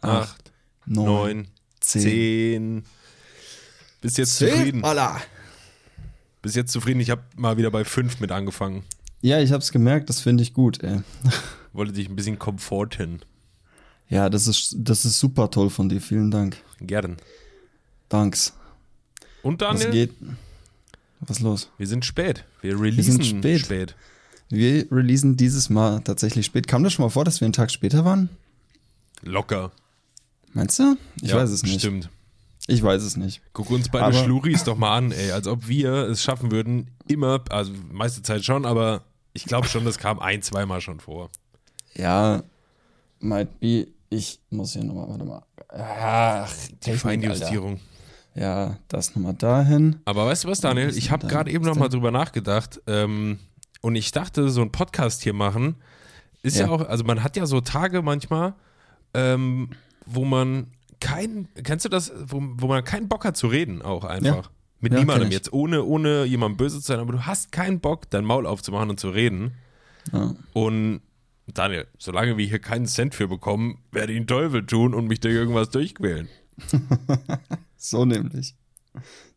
acht, neun, zehn. Bist jetzt Zehn. zufrieden? Alla. Bist jetzt zufrieden? Ich habe mal wieder bei fünf mit angefangen. Ja, ich hab's gemerkt, das finde ich gut, ey. Wollte dich ein bisschen komforten. Ja, das ist, das ist super toll von dir. Vielen Dank. Gern. Danks. Und Was Daniel? geht? Was los? Wir sind spät. Wir releasen sind spät. spät. Wir releasen dieses Mal tatsächlich spät. Kam das schon mal vor, dass wir einen Tag später waren? Locker. Meinst du? Ich Ja, weiß es nicht. Stimmt. Ich weiß es nicht. Guck uns beide Aber- Schluris doch mal an, ey. Als ob wir es schaffen würden, immer, also meiste Zeit schon, aber ich glaube schon, das kam ein, zweimal schon vor. Ja, might be. Ich muss hier nochmal, warte mal. Ach, Die Feinjustierung. Alter. Ja, das nochmal dahin. Aber weißt du was, Daniel? Ich habe gerade eben Was noch mal denn? drüber nachgedacht. Ähm, und ich dachte, so ein Podcast hier machen ist ja. Ja. auch, also man hat ja so Tage manchmal, ähm, wo man kein, kennst du das, wo, wo man keinen Bock hat zu reden, auch einfach. Mit Ja, niemandem jetzt, ohne, ohne jemandem böse zu sein, aber du hast keinen Bock, dein Maul aufzumachen und zu reden. Ja. Und Daniel, solange wir hier keinen Cent für bekommen, werde ich den Teufel tun und mich durch irgendwas durchquälen. So nämlich.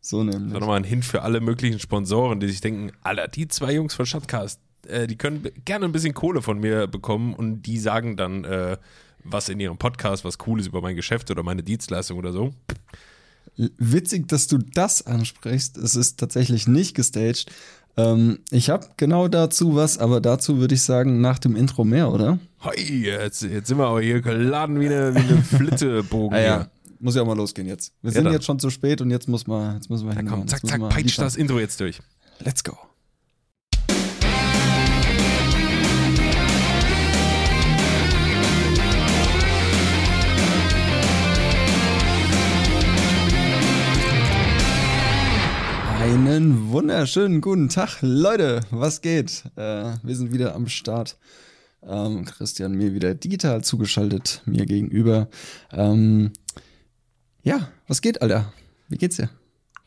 So Das nämlich. war nochmal ein Hint für alle möglichen Sponsoren, die sich denken, Alter, die zwei Jungs von Shotcast, äh, die können gerne ein bisschen Kohle von mir bekommen und die sagen dann, äh, was in ihrem Podcast, was cool ist über mein Geschäft oder meine Dienstleistung oder so. Witzig, dass du das ansprichst. Es ist tatsächlich nicht gestaged. Ähm, ich habe genau dazu was, aber dazu würde ich sagen, nach dem Intro mehr, oder? Hoi, jetzt, jetzt sind wir aber hier geladen wie eine, wie eine Flittebogen. Ah ja, muss ja auch mal losgehen jetzt. Wir Ja, sind dann. jetzt schon zu spät und jetzt muss man, jetzt müssen wir hinhauen. komm, zack, zack, peitscht das Intro jetzt durch. Let's go. Einen wunderschönen guten Tag, Leute. Was geht? Äh, wir sind wieder am Start. Ähm, Christian mir wieder digital zugeschaltet, mir gegenüber. Ähm, ja, was geht, Alter? Wie geht's dir?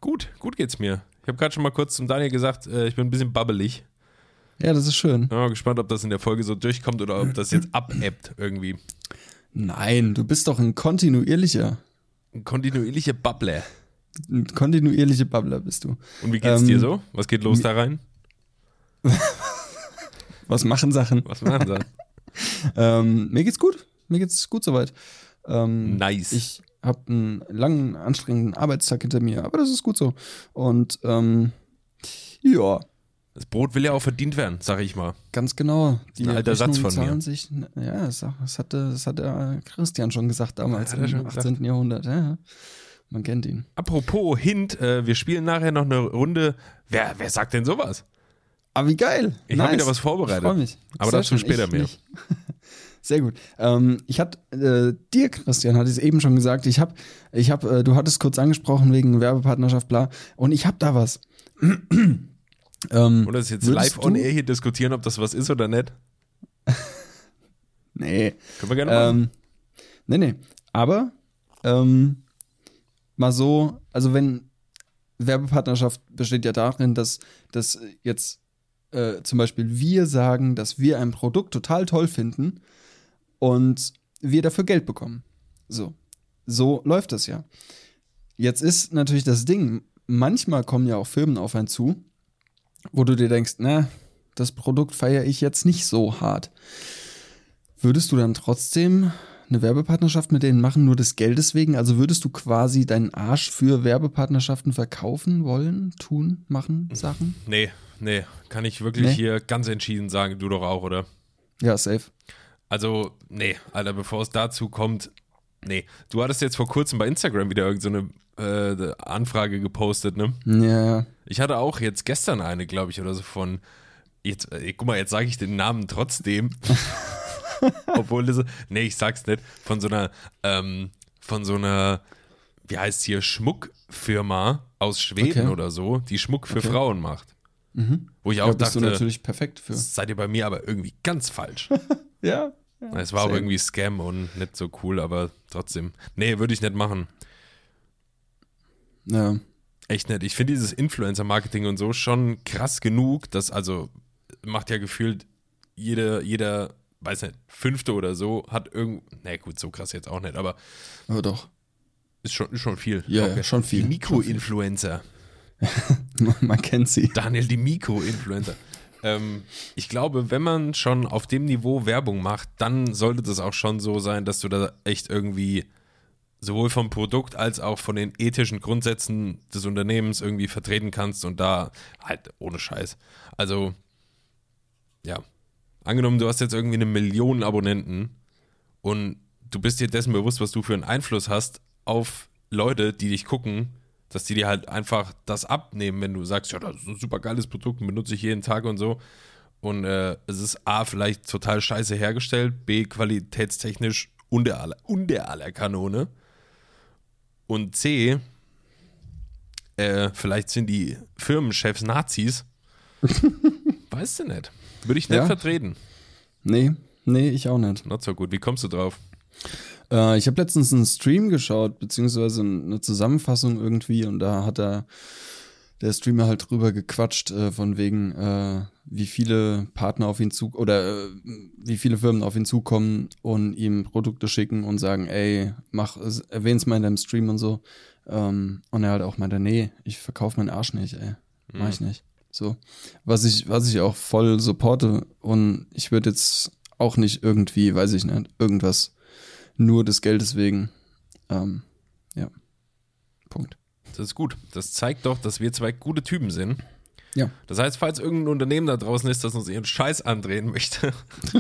Gut, gut geht's mir. Ich habe gerade schon mal kurz zum Daniel gesagt, äh, ich bin ein bisschen babbelig. Ja, das ist schön. Bin mal gespannt, ob das in der Folge so durchkommt oder ob das jetzt abebbt irgendwie. Nein, du bist doch ein kontinuierlicher, Ein kontinuierlicher Babbler. Ein kontinuierlicher Babbler bist du. Und wie geht's Ähm, dir so? Was geht los da rein? Was machen Sachen? Was machen sie? Ähm, mir geht's gut. Mir geht's gut soweit. Ähm, Nice. Ich habe einen langen, anstrengenden Arbeitstag hinter mir, aber das ist gut so. Und ähm, ja, Das Brot will ja auch verdient werden, sag ich mal. ganz genau. Die ein alter Satz Rechnungen von mir. Sich, ja, das, hatte, das hat der Christian schon gesagt damals er im schon gesagt? 18. Jahrhundert. Ja, ja. Man kennt ihn. Apropos Hint, äh, wir spielen nachher noch eine Runde. Wer, wer sagt denn sowas? Aber wie geil. Ich hab wieder was vorbereitet. Ich freue mich. Aber Sehr dazu später mehr. nicht. Sehr gut. Ähm, ich hatte äh, dir, Christian, hatte ich es eben schon gesagt. Ich habe, ich habe, äh, du hattest kurz angesprochen wegen Werbepartnerschaft, bla. Und ich habe da was. ähm, Oder ist jetzt live on air hier diskutieren, ob das was ist oder nicht? Nee. Können wir gerne machen. Ähm, nee, nee. Aber ähm, mal so, also wenn Werbepartnerschaft besteht ja darin, dass, dass jetzt äh, zum Beispiel wir sagen, dass wir ein Produkt total toll finden und wir dafür Geld bekommen. So. So läuft das ja. Jetzt ist natürlich das Ding, manchmal kommen ja auch Firmen auf einen zu, wo du dir denkst, na, das Produkt feiere ich jetzt nicht so hart. Würdest du dann trotzdem eine Werbepartnerschaft mit denen machen, nur des Geldes wegen? Also würdest du quasi deinen Arsch für Werbepartnerschaften verkaufen wollen, tun, machen, Sachen? Nee, nee. Kann ich wirklich Nee? hier ganz entschieden sagen, du doch auch, oder? Ja, safe. Also, nee, Alter, bevor es dazu kommt, nee. Du hattest jetzt vor kurzem bei Instagram wieder irgendeine so eine, äh, Anfrage gepostet, ne? Ja, Ich hatte auch jetzt gestern eine, glaube ich, oder so von. Jetzt, äh, guck mal, jetzt sage ich den Namen trotzdem. Obwohl das. Nee, ich sag's nicht. Von so einer, ähm, von so einer, wie heißt hier, Schmuckfirma aus Schweden Okay. oder so, die Schmuck für Okay. Frauen macht. Wo ich auch ja bist du dachte, natürlich perfekt für. das seid ihr bei mir aber irgendwie ganz falsch. Ja. Es war aber Same. irgendwie Scam und nicht so cool, aber trotzdem. Nee, würde ich nicht machen. Ja. Echt nicht. Ich finde dieses Influencer-Marketing und so schon krass genug, dass also macht ja gefühlt jede, jeder weiß nicht, fünfte oder so hat irgend, na gut, so krass jetzt auch nicht, aber Aber doch. ist schon, ist schon viel. Ja, ja, schon viel. Die Mikroinfluencer. Man kennt sie. Daniel, die Mikroinfluencer. ähm, ich glaube, wenn man schon auf dem Niveau Werbung macht, dann sollte das auch schon so sein, dass du da echt irgendwie sowohl vom Produkt als auch von den ethischen Grundsätzen des Unternehmens irgendwie vertreten kannst und da halt ohne Scheiß. Also, ja. Angenommen, du hast jetzt irgendwie eine Million Abonnenten und du bist dir dessen bewusst, was du für einen Einfluss hast auf Leute, die dich gucken, dass die dir halt einfach das abnehmen, wenn du sagst, ja, das ist ein super geiles Produkt, benutze ich jeden Tag und so. Und äh, es ist A, vielleicht total scheiße hergestellt, B, qualitätstechnisch unter aller, unter aller Kanone. Und C, äh, vielleicht sind die Firmenchefs Nazis. weißt du nicht. Würde ich nicht Ja. vertreten. Nee, nee, ich auch nicht. Not so gut. Wie kommst du drauf? Äh, ich habe letztens einen Stream geschaut, beziehungsweise eine Zusammenfassung irgendwie, und da hat er der Streamer halt drüber gequatscht, äh, von wegen, äh, wie viele Partner auf ihn zu oder äh, wie viele Firmen auf ihn zukommen und ihm Produkte schicken und sagen, ey, mach, es- erwähn's mal in deinem Stream und so. Ähm, und er halt auch meinte, nee, ich verkaufe meinen Arsch nicht, ey. Mach ich nicht. So. Was ich, was ich auch voll supporte und ich würde jetzt auch nicht irgendwie, weiß ich nicht, irgendwas nur des Geldes wegen. Ähm, ja. Punkt. Das ist gut. Das zeigt doch, dass wir zwei gute Typen sind. Ja. Das heißt, falls irgendein Unternehmen da draußen ist, das uns ihren Scheiß andrehen möchte,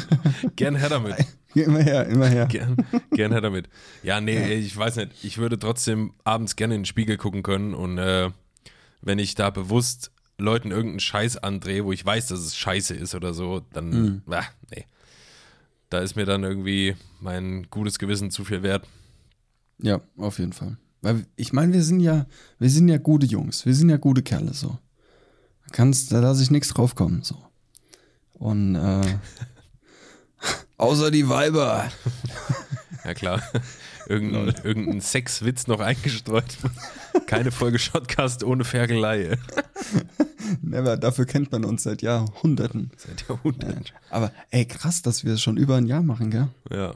gern her damit. Immer her, immer her. Gern, gern her damit. Ja, nee, ich weiß nicht. Ich würde trotzdem abends gerne in den Spiegel gucken können und äh, wenn ich da bewusst Leuten irgendeinen Scheiß andrehe, wo ich weiß, dass es scheiße ist oder so, dann, Mhm. ah, nee. Da ist mir dann irgendwie mein gutes Gewissen zu viel wert. Ja, auf jeden Fall. Weil ich meine, wir sind ja, wir sind ja gute Jungs, wir sind ja gute Kerle so. Da kannst, da lasse ich nichts draufkommen so. Und äh, außer die Weiber. Ja, klar. Irgendein, irgendein Sexwitz noch eingestreut. Keine Folge Shotcast ohne Fergelei. Never, dafür kennt man uns seit Jahrhunderten. Seit Jahrhunderten. Aber ey, krass, dass wir es schon über ein Jahr machen, gell? Ja.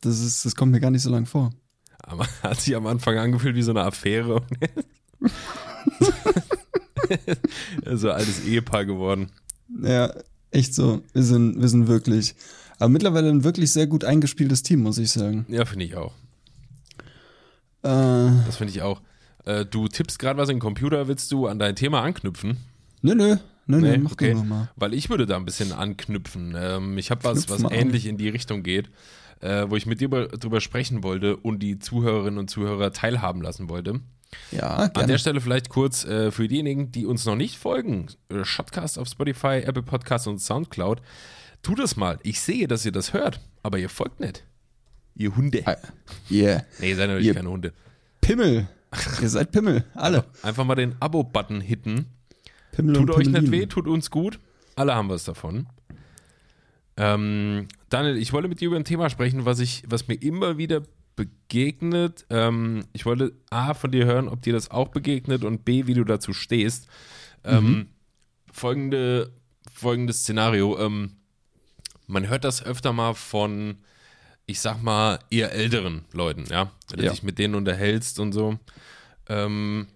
Das ist, das kommt mir gar nicht so lang vor. Aber hat sich am Anfang angefühlt wie so eine Affäre. so ein altes Ehepaar geworden. Ja, echt so. Wir sind, wir sind wirklich, aber mittlerweile ein wirklich sehr gut eingespieltes Team, muss ich sagen. Ja, finde ich auch. Äh, Das finde ich auch. Äh, du tippst gerade was in den Computer, willst du an dein Thema anknüpfen? nö, nö, nö, nö, Nee, mach okay. du mal. Weil ich würde da ein bisschen anknüpfen. Ähm, ich habe was, was mal an. ähnlich in die Richtung geht, äh, wo ich mit dir über- drüber sprechen wollte und die Zuhörerinnen und Zuhörer teilhaben lassen wollte. Ja, An gerne. der Stelle vielleicht kurz äh, für diejenigen, die uns noch nicht folgen, äh, Shotcast auf Spotify, Apple Podcasts und Soundcloud, tut das mal. Ich sehe, dass ihr das hört, aber ihr folgt nicht. Ihr Hunde. Ah, Yeah. Nee, ihr seid natürlich Ihr- keine Hunde. Pimmel. Ihr seid Pimmel, alle. Einfach mal den Abo-Button hitten. Pimmel Tut euch nicht weh, tut uns gut. Alle haben was davon. Ähm, Daniel, ich wollte mit dir über ein Thema sprechen, was, ich, was mir immer wieder begegnet. Ähm, ich wollte A, von dir hören, ob dir das auch begegnet und B, wie du dazu stehst. Ähm, folgende, folgendes Szenario. Ähm, man hört das öfter mal von, ich sag mal, eher älteren Leuten, ja. Wenn du Ja. dich mit denen unterhältst und so. Ähm,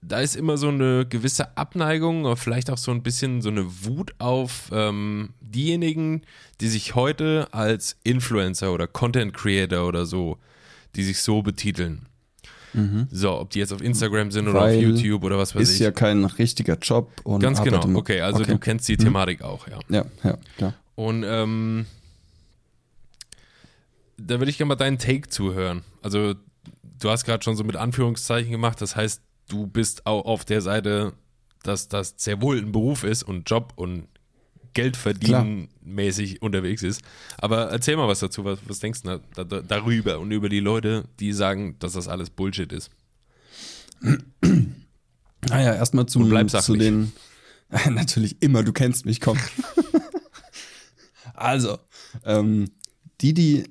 da ist immer so eine gewisse Abneigung oder vielleicht auch so ein bisschen so eine Wut auf ähm, diejenigen, die sich heute als Influencer oder Content Creator oder so, die sich so betiteln. So, ob die jetzt auf Instagram sind oder auf Weil YouTube oder was weiß Ist ich. ja kein richtiger Job. Und Ganz genau. Okay, also okay. du kennst die Thematik auch, ja. Ja, ja, klar. Und ähm, da würde ich gerne mal deinen Take zuhören. Also, du hast gerade schon so mit Anführungszeichen gemacht, das heißt, du bist auch auf der Seite, dass das sehr wohl ein Beruf ist und Job und Geld verdienen mäßig unterwegs ist. Aber erzähl mal was dazu, was, was denkst du da, da, darüber und über die Leute, die sagen, dass das alles Bullshit ist? Naja, erstmal zu den. Natürlich immer, du kennst mich, komm. also, ähm, die, die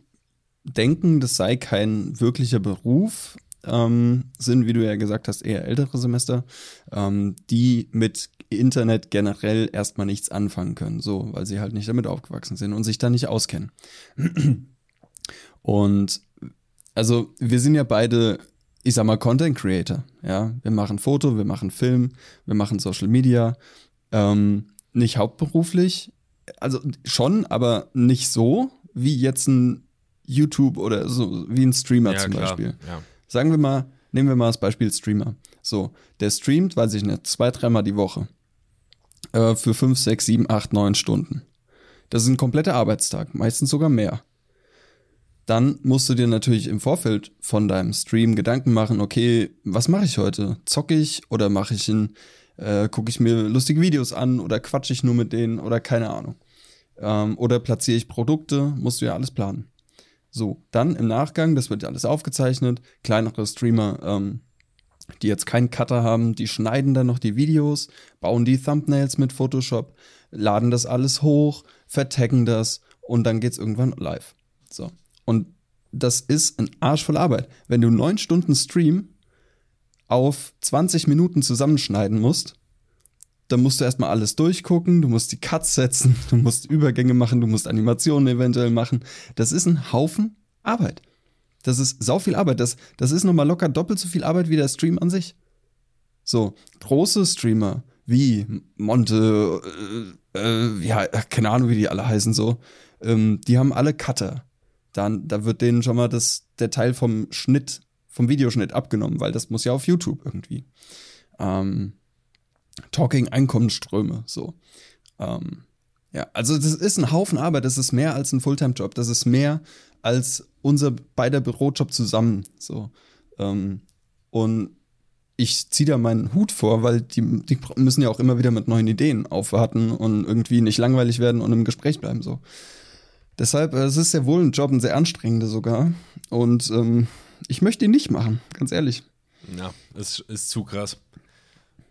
denken, das sei kein wirklicher Beruf, ähm, sind, wie du ja gesagt hast, eher ältere Semester, ähm, die mit Internet generell erstmal nichts anfangen können, so, weil sie halt nicht damit aufgewachsen sind und sich da nicht auskennen. Und also wir sind ja beide, ich sag mal, Content Creator, ja. Wir machen Foto, wir machen Film, wir machen Social Media, ähm, nicht hauptberuflich, also schon, aber nicht so wie jetzt ein YouTube oder so, wie ein Streamer Ja, zum klar. Beispiel. Ja. Sagen wir mal, nehmen wir mal das Beispiel Streamer. So, der streamt, weiß ich nicht, zwei, dreimal die Woche. Äh, für fünf, sechs, sieben, acht, neun Stunden. Das ist ein kompletter Arbeitstag, meistens sogar mehr. Dann musst du dir natürlich im Vorfeld von deinem Stream Gedanken machen, okay, was mache ich heute? Zocke ich oder mache ich ein, äh, gucke ich mir lustige Videos an oder quatsche ich nur mit denen oder keine Ahnung. Ähm, oder platziere ich Produkte, musst du ja alles planen. So, dann im Nachgang, das wird ja alles aufgezeichnet, kleinere Streamer, ähm, die jetzt keinen Cutter haben, die schneiden dann noch die Videos, bauen die Thumbnails mit Photoshop, laden das alles hoch, vertaggen das und dann geht's irgendwann live. So. Und das ist ein Arsch voll Arbeit. Wenn du neun Stunden Stream auf 20 Minuten zusammenschneiden musst, dann musst du erstmal alles durchgucken, du musst die Cuts setzen, du musst Übergänge machen, du musst Animationen eventuell machen. Das ist ein Haufen Arbeit. Das ist sau viel Arbeit. Das, das ist nochmal locker doppelt so viel Arbeit wie der Stream an sich. So, große Streamer wie Monte, äh, äh, ja, keine Ahnung, wie die alle heißen so, ähm, die haben alle Cutter. Dann, da wird denen schon mal das, der Teil vom Schnitt, vom Videoschnitt abgenommen, weil das muss ja auf YouTube irgendwie. Ähm, Talking Einkommensströme, so. Ähm, ja, also das ist ein Haufen Arbeit, das ist mehr als ein Fulltime-Job, das ist mehr als unser beider Bürojob zusammen, so. Ähm, und ich ziehe da meinen Hut vor, weil die, die müssen ja auch immer wieder mit neuen Ideen aufwarten und irgendwie nicht langweilig werden und im Gespräch bleiben, so. Deshalb, äh, es ist sehr wohl ein Job, ein sehr anstrengender sogar. Und ähm, ich möchte ihn nicht machen, ganz ehrlich. Ja, es ist zu krass.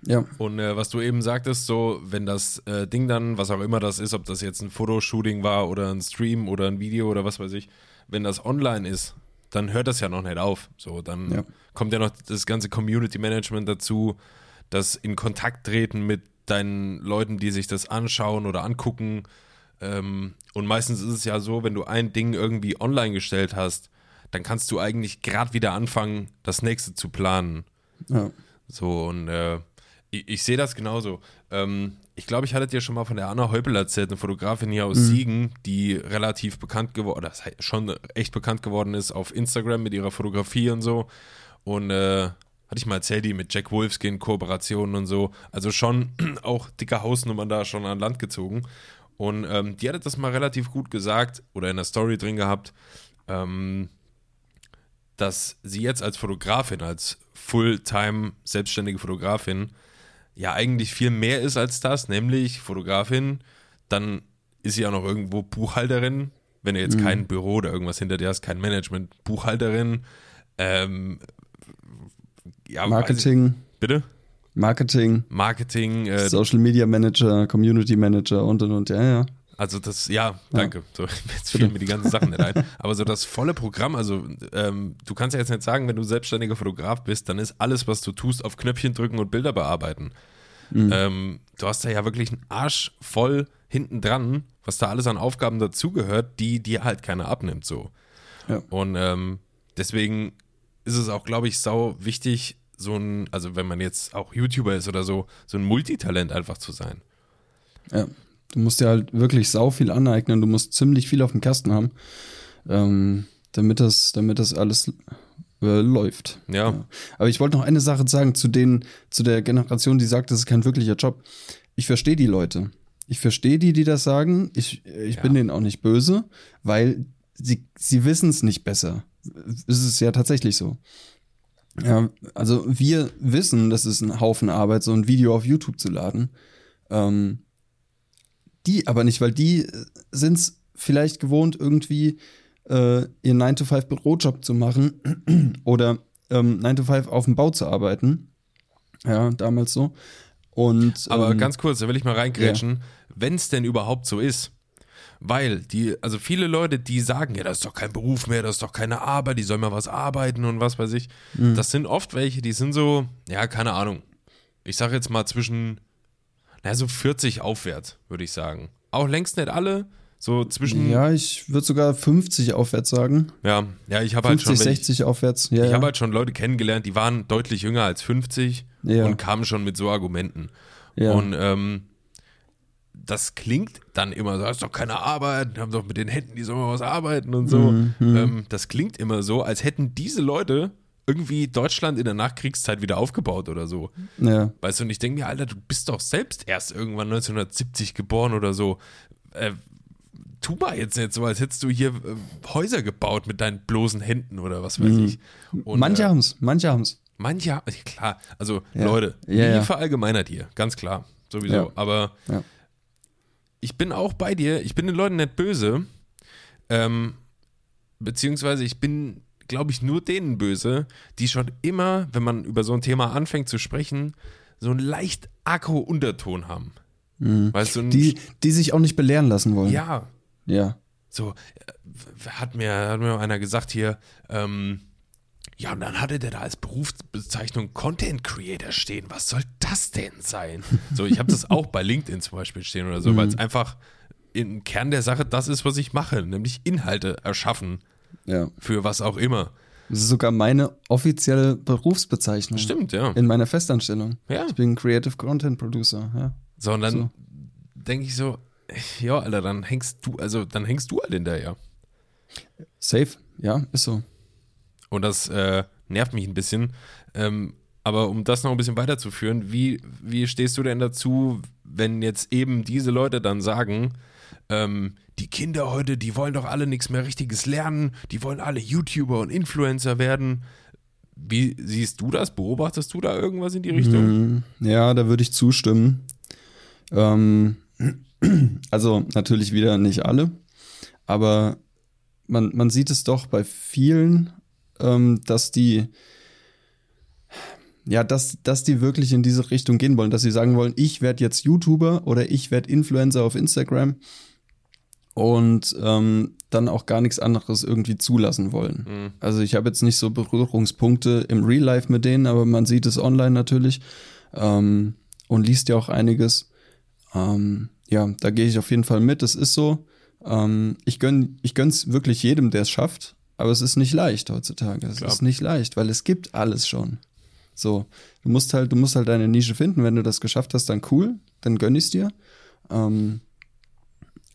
Ja. Und äh, was du eben sagtest, so, wenn das äh, Ding dann, was auch immer das ist, ob das jetzt ein Fotoshooting war oder ein Stream oder ein Video oder was weiß ich, wenn das online ist, dann hört das ja noch nicht auf. So, dann Ja. kommt ja noch das ganze Community Management dazu, das in Kontakt treten mit deinen Leuten, die sich das anschauen oder angucken. Ähm, und meistens ist es ja so, wenn du ein Ding irgendwie online gestellt hast, dann kannst du eigentlich gerade wieder anfangen, das nächste zu planen. ja. So, und äh, ich, ich sehe das genauso. Ähm, ich glaube, ich hatte dir schon mal von der Anna Heupel erzählt, eine Fotografin hier aus Siegen, die relativ bekannt geworden, das heißt schon echt bekannt geworden ist auf Instagram mit ihrer Fotografie und so. Und äh, hatte ich mal erzählt, die mit Jack Wolfskin Kooperationen und so. Also schon auch dicke Hausnummern da schon an Land gezogen. Und ähm, die hatte das mal relativ gut gesagt oder in der Story drin gehabt. Ähm, dass sie jetzt als Fotografin, als Fulltime selbstständige Fotografin, ja eigentlich viel mehr ist als das, nämlich Fotografin, dann ist sie auch noch irgendwo Buchhalterin, wenn du jetzt kein Büro oder irgendwas hinter dir hast, kein Management, Buchhalterin, ähm, ja, Marketing, Ich, bitte? Marketing, Marketing, äh, Social Media Manager, Community Manager und und und, ja, ja. Also das, ja, danke. So, jetzt fielen mir die ganzen Sachen nicht ein. Aber so das volle Programm, also ähm, du kannst ja jetzt nicht sagen, wenn du selbstständiger Fotograf bist, dann ist alles, was du tust, auf Knöpfchen drücken und Bilder bearbeiten. Ähm, du hast da ja wirklich einen Arsch voll hinten dran, was da alles an Aufgaben dazugehört, die dir halt keiner abnimmt so. Ja. Und ähm, deswegen ist es auch, glaube ich, sau wichtig, so ein, also wenn man jetzt auch YouTuber ist oder so, so ein Multitalent einfach zu sein. Ja. Du musst dir halt wirklich sau viel aneignen, du musst ziemlich viel auf dem Kasten haben, ähm, damit das, damit das alles äh, läuft. Ja. Aber ich wollte noch eine Sache sagen zu den, zu der Generation, die sagt, das ist kein wirklicher Job. Ich verstehe die Leute. Ich verstehe die, die das sagen. Ich, ich bin Ja. denen auch nicht böse, weil sie, sie wissen es nicht besser. Es ist ja tatsächlich so. Ja, also wir wissen, das ist ein Haufen Arbeit, so ein Video auf YouTube zu laden. Ähm, die aber nicht, weil die sind es vielleicht gewohnt, irgendwie äh, ihren 9-to-5-Bürojob zu machen oder ähm, 9-to-5 auf dem Bau zu arbeiten. Ja, damals so. Und, Aber ähm, ganz kurz, da will ich mal reingrätschen, wenn es denn überhaupt so ist. Weil die, also viele Leute, die sagen, ja, das ist doch kein Beruf mehr, das ist doch keine Arbeit, die sollen mal was arbeiten und was weiß ich. Das sind oft welche, die sind so, ja, keine Ahnung. Ich sage jetzt mal zwischen, naja, so 40 aufwärts, würde ich sagen. Auch längst nicht alle, so zwischen, ja, Ja, ich würde sogar 50 aufwärts sagen. ja, ich habe halt 50, schon, welche- 60 aufwärts. Ja, ich ja. habe halt schon Leute kennengelernt, die waren deutlich jünger als 50 Ja. und kamen schon mit so Argumenten. ja. Und ähm, das klingt dann immer so, das ist doch keine Arbeit, haben doch mit den Händen, die sollen mal was arbeiten und so. Mhm, Ähm, das klingt immer so, als hätten diese Leute irgendwie Deutschland in der Nachkriegszeit wieder aufgebaut oder so. ja. Weißt du, und ich denke mir, Alter, du bist doch selbst erst irgendwann 1970 geboren oder so. Äh, tu mal jetzt nicht so, als hättest du hier äh, Häuser gebaut mit deinen bloßen Händen oder was weiß ich. Und, manche äh, haben's, manche haben's. Manche, ja, klar, also Ja. Leute, Ja, nie verallgemeinert hier, ganz klar, sowieso. Aber ich bin auch bei dir, ich bin den Leuten nicht böse, ähm, beziehungsweise ich bin, glaube ich, nur denen böse, die schon immer, wenn man über so ein Thema anfängt zu sprechen, so einen leicht Akku-Unterton haben. Weißt du, Mhm. Die, die sich auch nicht belehren lassen wollen. ja, Ja. so, äh, hat mir, hat mir einer gesagt hier, ähm, ja, und dann hatte der da als Berufsbezeichnung Content Creator stehen. Was soll das denn sein? So, ich habe das auch bei LinkedIn zum Beispiel stehen oder so, weil es einfach im Kern der Sache das ist, was ich mache, nämlich Inhalte erschaffen ja. für was auch immer. Das ist sogar meine offizielle Berufsbezeichnung. Stimmt, ja. In meiner Festanstellung. Ja. Ich bin Creative Content Producer, ja. So, und dann So. denke ich so, ja, Alter, dann hängst du, also dann hängst du halt hinterher. Safe, ja, ist so. Und das äh, nervt mich ein bisschen. Ähm, aber um das noch ein bisschen weiterzuführen, wie, wie stehst du denn dazu, wenn jetzt eben diese Leute dann sagen, ähm, die Kinder heute, die wollen doch alle nichts mehr Richtiges lernen, die wollen alle YouTuber und Influencer werden. Wie siehst du das? Beobachtest du da irgendwas in die Richtung? Mhm. Ja, da würde ich zustimmen. Ähm, also natürlich wieder nicht alle, aber man, man sieht es doch bei vielen, ähm, dass die ja, dass, dass die wirklich in diese Richtung gehen wollen, dass sie sagen wollen, ich werde jetzt YouTuber oder ich werde Influencer auf Instagram und ähm, dann auch gar nichts anderes irgendwie zulassen wollen. Mhm. Also ich habe jetzt nicht so Berührungspunkte im Real Life mit denen, aber man sieht es online natürlich ähm, und liest ja auch einiges. Ähm, ja, da gehe ich auf jeden Fall mit. Es ist so. Ähm, ich gönn, ich gönn's wirklich jedem, der es schafft, aber es ist nicht leicht heutzutage. Es Klar. ist nicht leicht, weil es gibt alles schon. So, du musst halt, du musst halt deine Nische finden. Wenn du das geschafft hast, dann cool, dann gönn ich's dir. Ähm,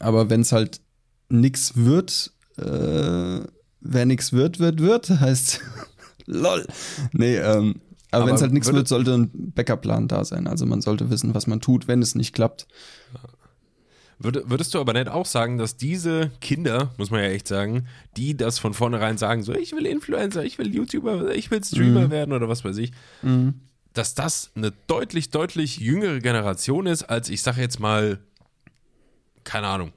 aber wenn es halt nix wird, äh, wer nix wird, wird, wird, heißt lol. Nee, ähm, aber, Aber wenn es halt nichts wird, sollte ein Backup-Plan da sein. Also man sollte wissen, was man tut, wenn es nicht klappt. Würde, würdest du aber nicht auch sagen, dass diese Kinder, muss man ja echt sagen, die das von vornherein sagen, so ich will Influencer, ich will YouTuber, ich will Streamer werden oder was weiß ich, dass das eine deutlich, deutlich jüngere Generation ist, als ich sage jetzt mal, keine Ahnung,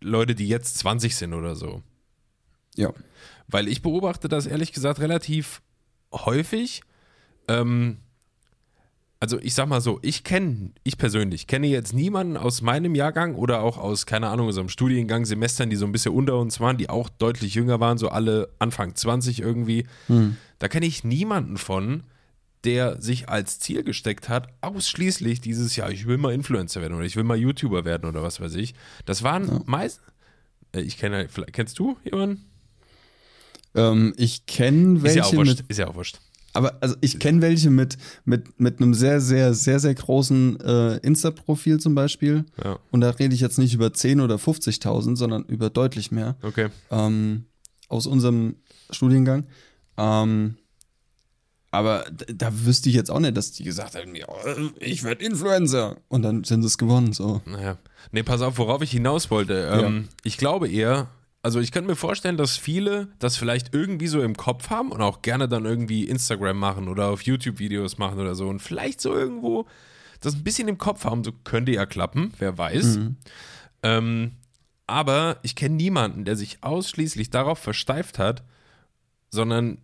Leute, die jetzt 20 sind oder so. Ja. Weil ich beobachte das ehrlich gesagt relativ häufig. Ähm, also ich sag mal so, ich kenne, ich persönlich kenne jetzt niemanden aus meinem Jahrgang oder auch aus, keine Ahnung, unserem Studiengang, Semestern, die so ein bisschen unter uns waren, die auch deutlich jünger waren, so alle Anfang 20 irgendwie. Da kenne ich niemanden von, der sich als Ziel gesteckt hat, ausschließlich dieses Jahr, ich will mal Influencer werden oder ich will mal YouTuber werden oder was weiß ich. Das waren meist, äh, ich kenne, vielleicht- kennst du jemanden? Ähm, ich kenne Ist welche ja auch wurscht. mit, Ist ja auch wurscht. aber also ich kenne welche mit, mit, mit einem sehr, sehr, sehr, sehr großen äh, Insta-Profil zum Beispiel. Ja. Und da rede ich jetzt nicht über 10 oder 50.000, sondern über deutlich mehr. Okay. ähm, aus unserem Studiengang. Ähm, aber d- da wüsste ich jetzt auch nicht, dass die gesagt haben, ja, ich werde Influencer. Und dann sind sie es gewonnen. So. Naja. Nee, pass auf, worauf ich hinaus wollte. Ähm, Ich glaube eher, also ich könnte mir vorstellen, dass viele das vielleicht irgendwie so im Kopf haben und auch gerne dann irgendwie Instagram machen oder auf YouTube Videos machen oder so und vielleicht so irgendwo das ein bisschen im Kopf haben, so könnte ja klappen, wer weiß. Ähm, aber ich kenne niemanden, der sich ausschließlich darauf versteift hat, sondern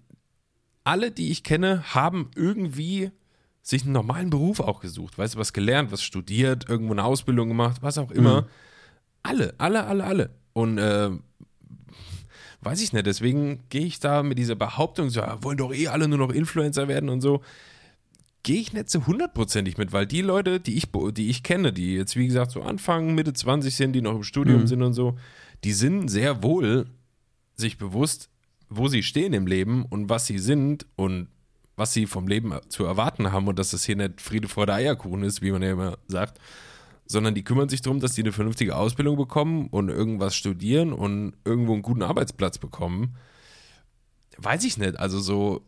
alle, die ich kenne, haben irgendwie sich einen normalen Beruf auch gesucht. Weißt du, was gelernt, was studiert, irgendwo eine Ausbildung gemacht, was auch immer. Alle, alle, alle, alle. Und äh, weiß ich nicht, deswegen gehe ich da mit dieser Behauptung, so, ja, wollen doch eh alle nur noch Influencer werden und so, gehe ich nicht so hundertprozentig mit, weil die Leute, die ich, die ich kenne, die jetzt wie gesagt so Anfang, Mitte 20 sind, die noch im Studium mhm. sind und so, die sind sehr wohl sich bewusst, wo sie stehen im Leben und was sie sind und was sie vom Leben zu erwarten haben und dass das hier nicht Friede vor der Eierkuchen ist, wie man ja immer sagt, sondern die kümmern sich darum, dass die eine vernünftige Ausbildung bekommen und irgendwas studieren und irgendwo einen guten Arbeitsplatz bekommen. Weiß ich nicht. Also so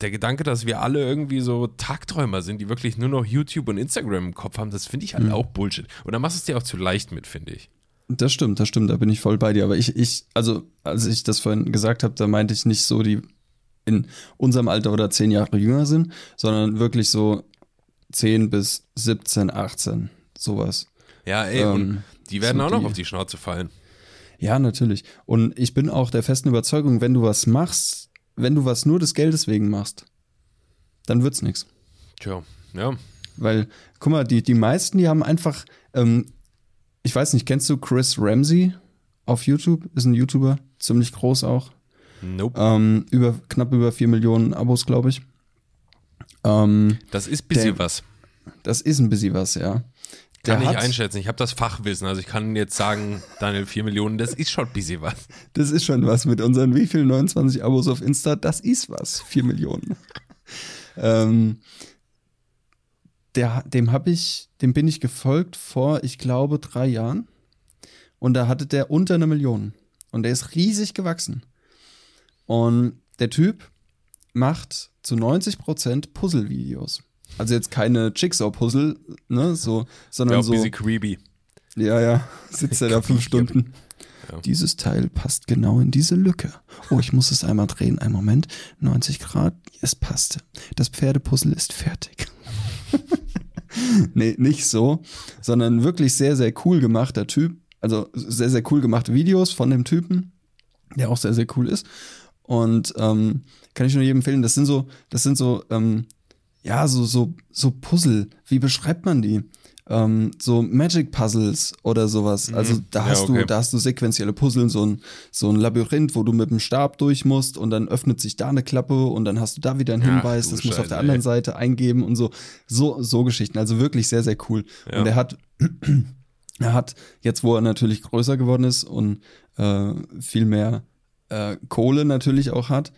der Gedanke, dass wir alle irgendwie so Tagträumer sind, die wirklich nur noch YouTube und Instagram im Kopf haben, das finde ich halt mhm. auch Bullshit. Und da machst du es dir auch zu leicht mit, finde ich. Das stimmt, das stimmt, da bin ich voll bei dir. Aber ich, ich, also als ich das vorhin gesagt habe, da meinte ich nicht so, die in unserem Alter oder zehn Jahre jünger sind, sondern wirklich so 10 bis 17, 18 sowas. Ja, ey, ähm, und die werden so auch noch die, auf die Schnauze fallen. Ja, natürlich. Und ich bin auch der festen Überzeugung, wenn du was machst, wenn du was nur des Geldes wegen machst, dann wird's nichts. Tja, ja. Weil, guck mal, die, die meisten, die haben einfach, ähm, ich weiß nicht, kennst du Chris Ramsey auf YouTube? Ist ein YouTuber, ziemlich groß auch. Nope. Ähm, über, knapp über vier Millionen Abos, glaube ich. Ähm, das ist ein bisschen der, was. Das ist ein bisschen was, ja. Der kann ich einschätzen. Ich habe das Fachwissen. Also ich kann jetzt sagen, Daniel, 4 Millionen, das ist schon ein bisschen was. Das ist schon was. Mit unseren wie viel 29 Abos auf Insta, das ist was. 4 Millionen. ähm, der, dem habe ich, dem bin ich gefolgt vor, ich glaube, drei Jahren. Und da hatte der unter eine Million. Und der ist riesig gewachsen. Und der Typ macht zu 90 Prozent Puzzle-Videos. Also jetzt keine Jigsaw-Puzzle, ne, so, sondern ja, so. Ein creepy. Ja, ja, sitzt er da fünf Stunden. Ja. Dieses Teil passt genau in diese Lücke. Oh, ich muss es einmal drehen. Ein Moment. 90 Grad. Es passte. Das Pferdepuzzle ist fertig. nee, nicht so, sondern wirklich sehr, sehr cool gemachter Typ. Also sehr, sehr cool gemachte Videos von dem Typen, der auch sehr, sehr cool ist. Und ähm, kann ich nur jedem empfehlen, das sind so, das sind so ähm, ja, so, so, so Puzzle. Wie beschreibt man die? Ähm, so Magic Puzzles oder sowas. Mhm. Also da hast ja, okay. du, da hast du sequentielle Puzzle, so ein, so ein Labyrinth, wo du mit dem Stab durch musst und dann öffnet sich da eine Klappe und dann hast du da wieder einen Hinweis, das musst du auf der anderen ey. Seite eingeben und so. So, so Geschichten. Also wirklich sehr, sehr cool. Ja. Und er hat, er hat, jetzt wo er natürlich größer geworden ist und äh, viel mehr äh, Kohle natürlich auch hat,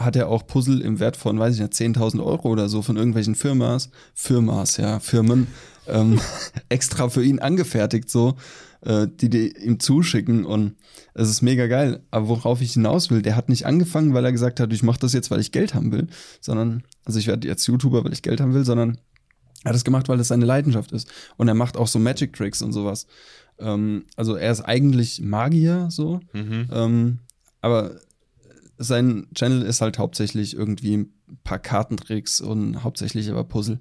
hat er auch Puzzle im Wert von, weiß ich nicht, 10.000 Euro oder so von irgendwelchen Firmas, Firmas, ja, Firmen, ähm, extra für ihn angefertigt, so, äh, die, die ihm zuschicken und es ist mega geil. Aber worauf ich hinaus will, der hat nicht angefangen, weil er gesagt hat, ich mache das jetzt, weil ich Geld haben will, sondern, also ich werde jetzt YouTuber, weil ich Geld haben will, sondern er hat es gemacht, weil es seine Leidenschaft ist. Und er macht auch so Magic Tricks und sowas. Ähm, also er ist eigentlich Magier, so. Mhm. Ähm, aber sein Channel ist halt hauptsächlich irgendwie ein paar Kartentricks und hauptsächlich aber Puzzle.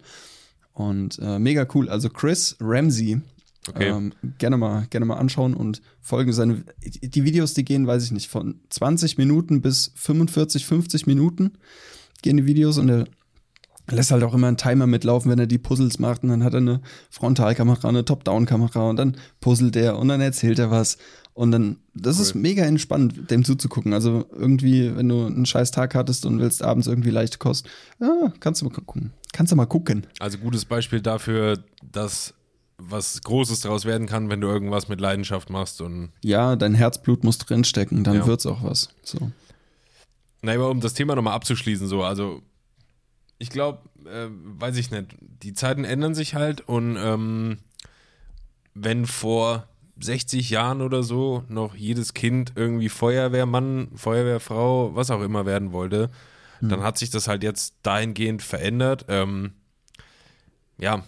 Und äh, mega cool. Also Chris Ramsey. Okay. Ähm, gerne mal, gerne mal anschauen und folgen seine. Die Videos, die gehen, weiß ich nicht, von 20 Minuten bis 45, 50 Minuten gehen die Videos und er lässt halt auch immer einen Timer mitlaufen, wenn er die Puzzles macht. Und dann hat er eine Frontalkamera, eine Top-Down-Kamera und dann puzzelt er und dann erzählt er was. Und dann, das cool. ist mega entspannt, dem zuzugucken. Also irgendwie, wenn du einen scheiß Tag hattest und willst abends irgendwie leichte Kost, ja, kannst du mal gucken. Kannst du mal gucken. Also gutes Beispiel dafür, dass was Großes daraus werden kann, wenn du irgendwas mit Leidenschaft machst und. Ja, dein Herzblut muss drinstecken, dann ja. wird's auch was. So. Na, aber um das Thema nochmal abzuschließen, so, also ich glaube, äh, weiß ich nicht, die Zeiten ändern sich halt und ähm, wenn vor 60 Jahren oder so noch jedes Kind irgendwie Feuerwehrmann, Feuerwehrfrau, was auch immer werden wollte, mhm. dann hat sich das halt jetzt dahingehend verändert. Ähm, ja,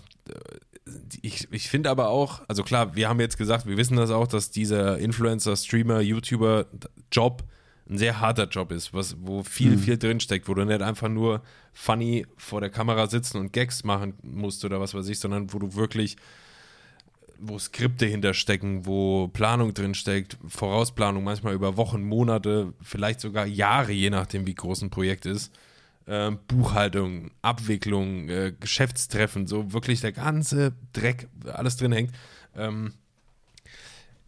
ich, ich finde aber auch, also klar, wir haben jetzt gesagt, wir wissen das auch, dass dieser Influencer, Streamer, YouTuber Job ein sehr harter Job ist, was, wo viel, mhm. viel drinsteckt, wo du nicht einfach nur funny vor der Kamera sitzen und Gags machen musst oder was weiß ich, sondern wo du wirklich wo Skripte hinterstecken, wo Planung drinsteckt, Vorausplanung manchmal über Wochen, Monate, vielleicht sogar Jahre, je nachdem, wie groß ein Projekt ist. Äh, Buchhaltung, Abwicklung, äh, Geschäftstreffen, so wirklich der ganze Dreck, alles drin hängt. Ähm,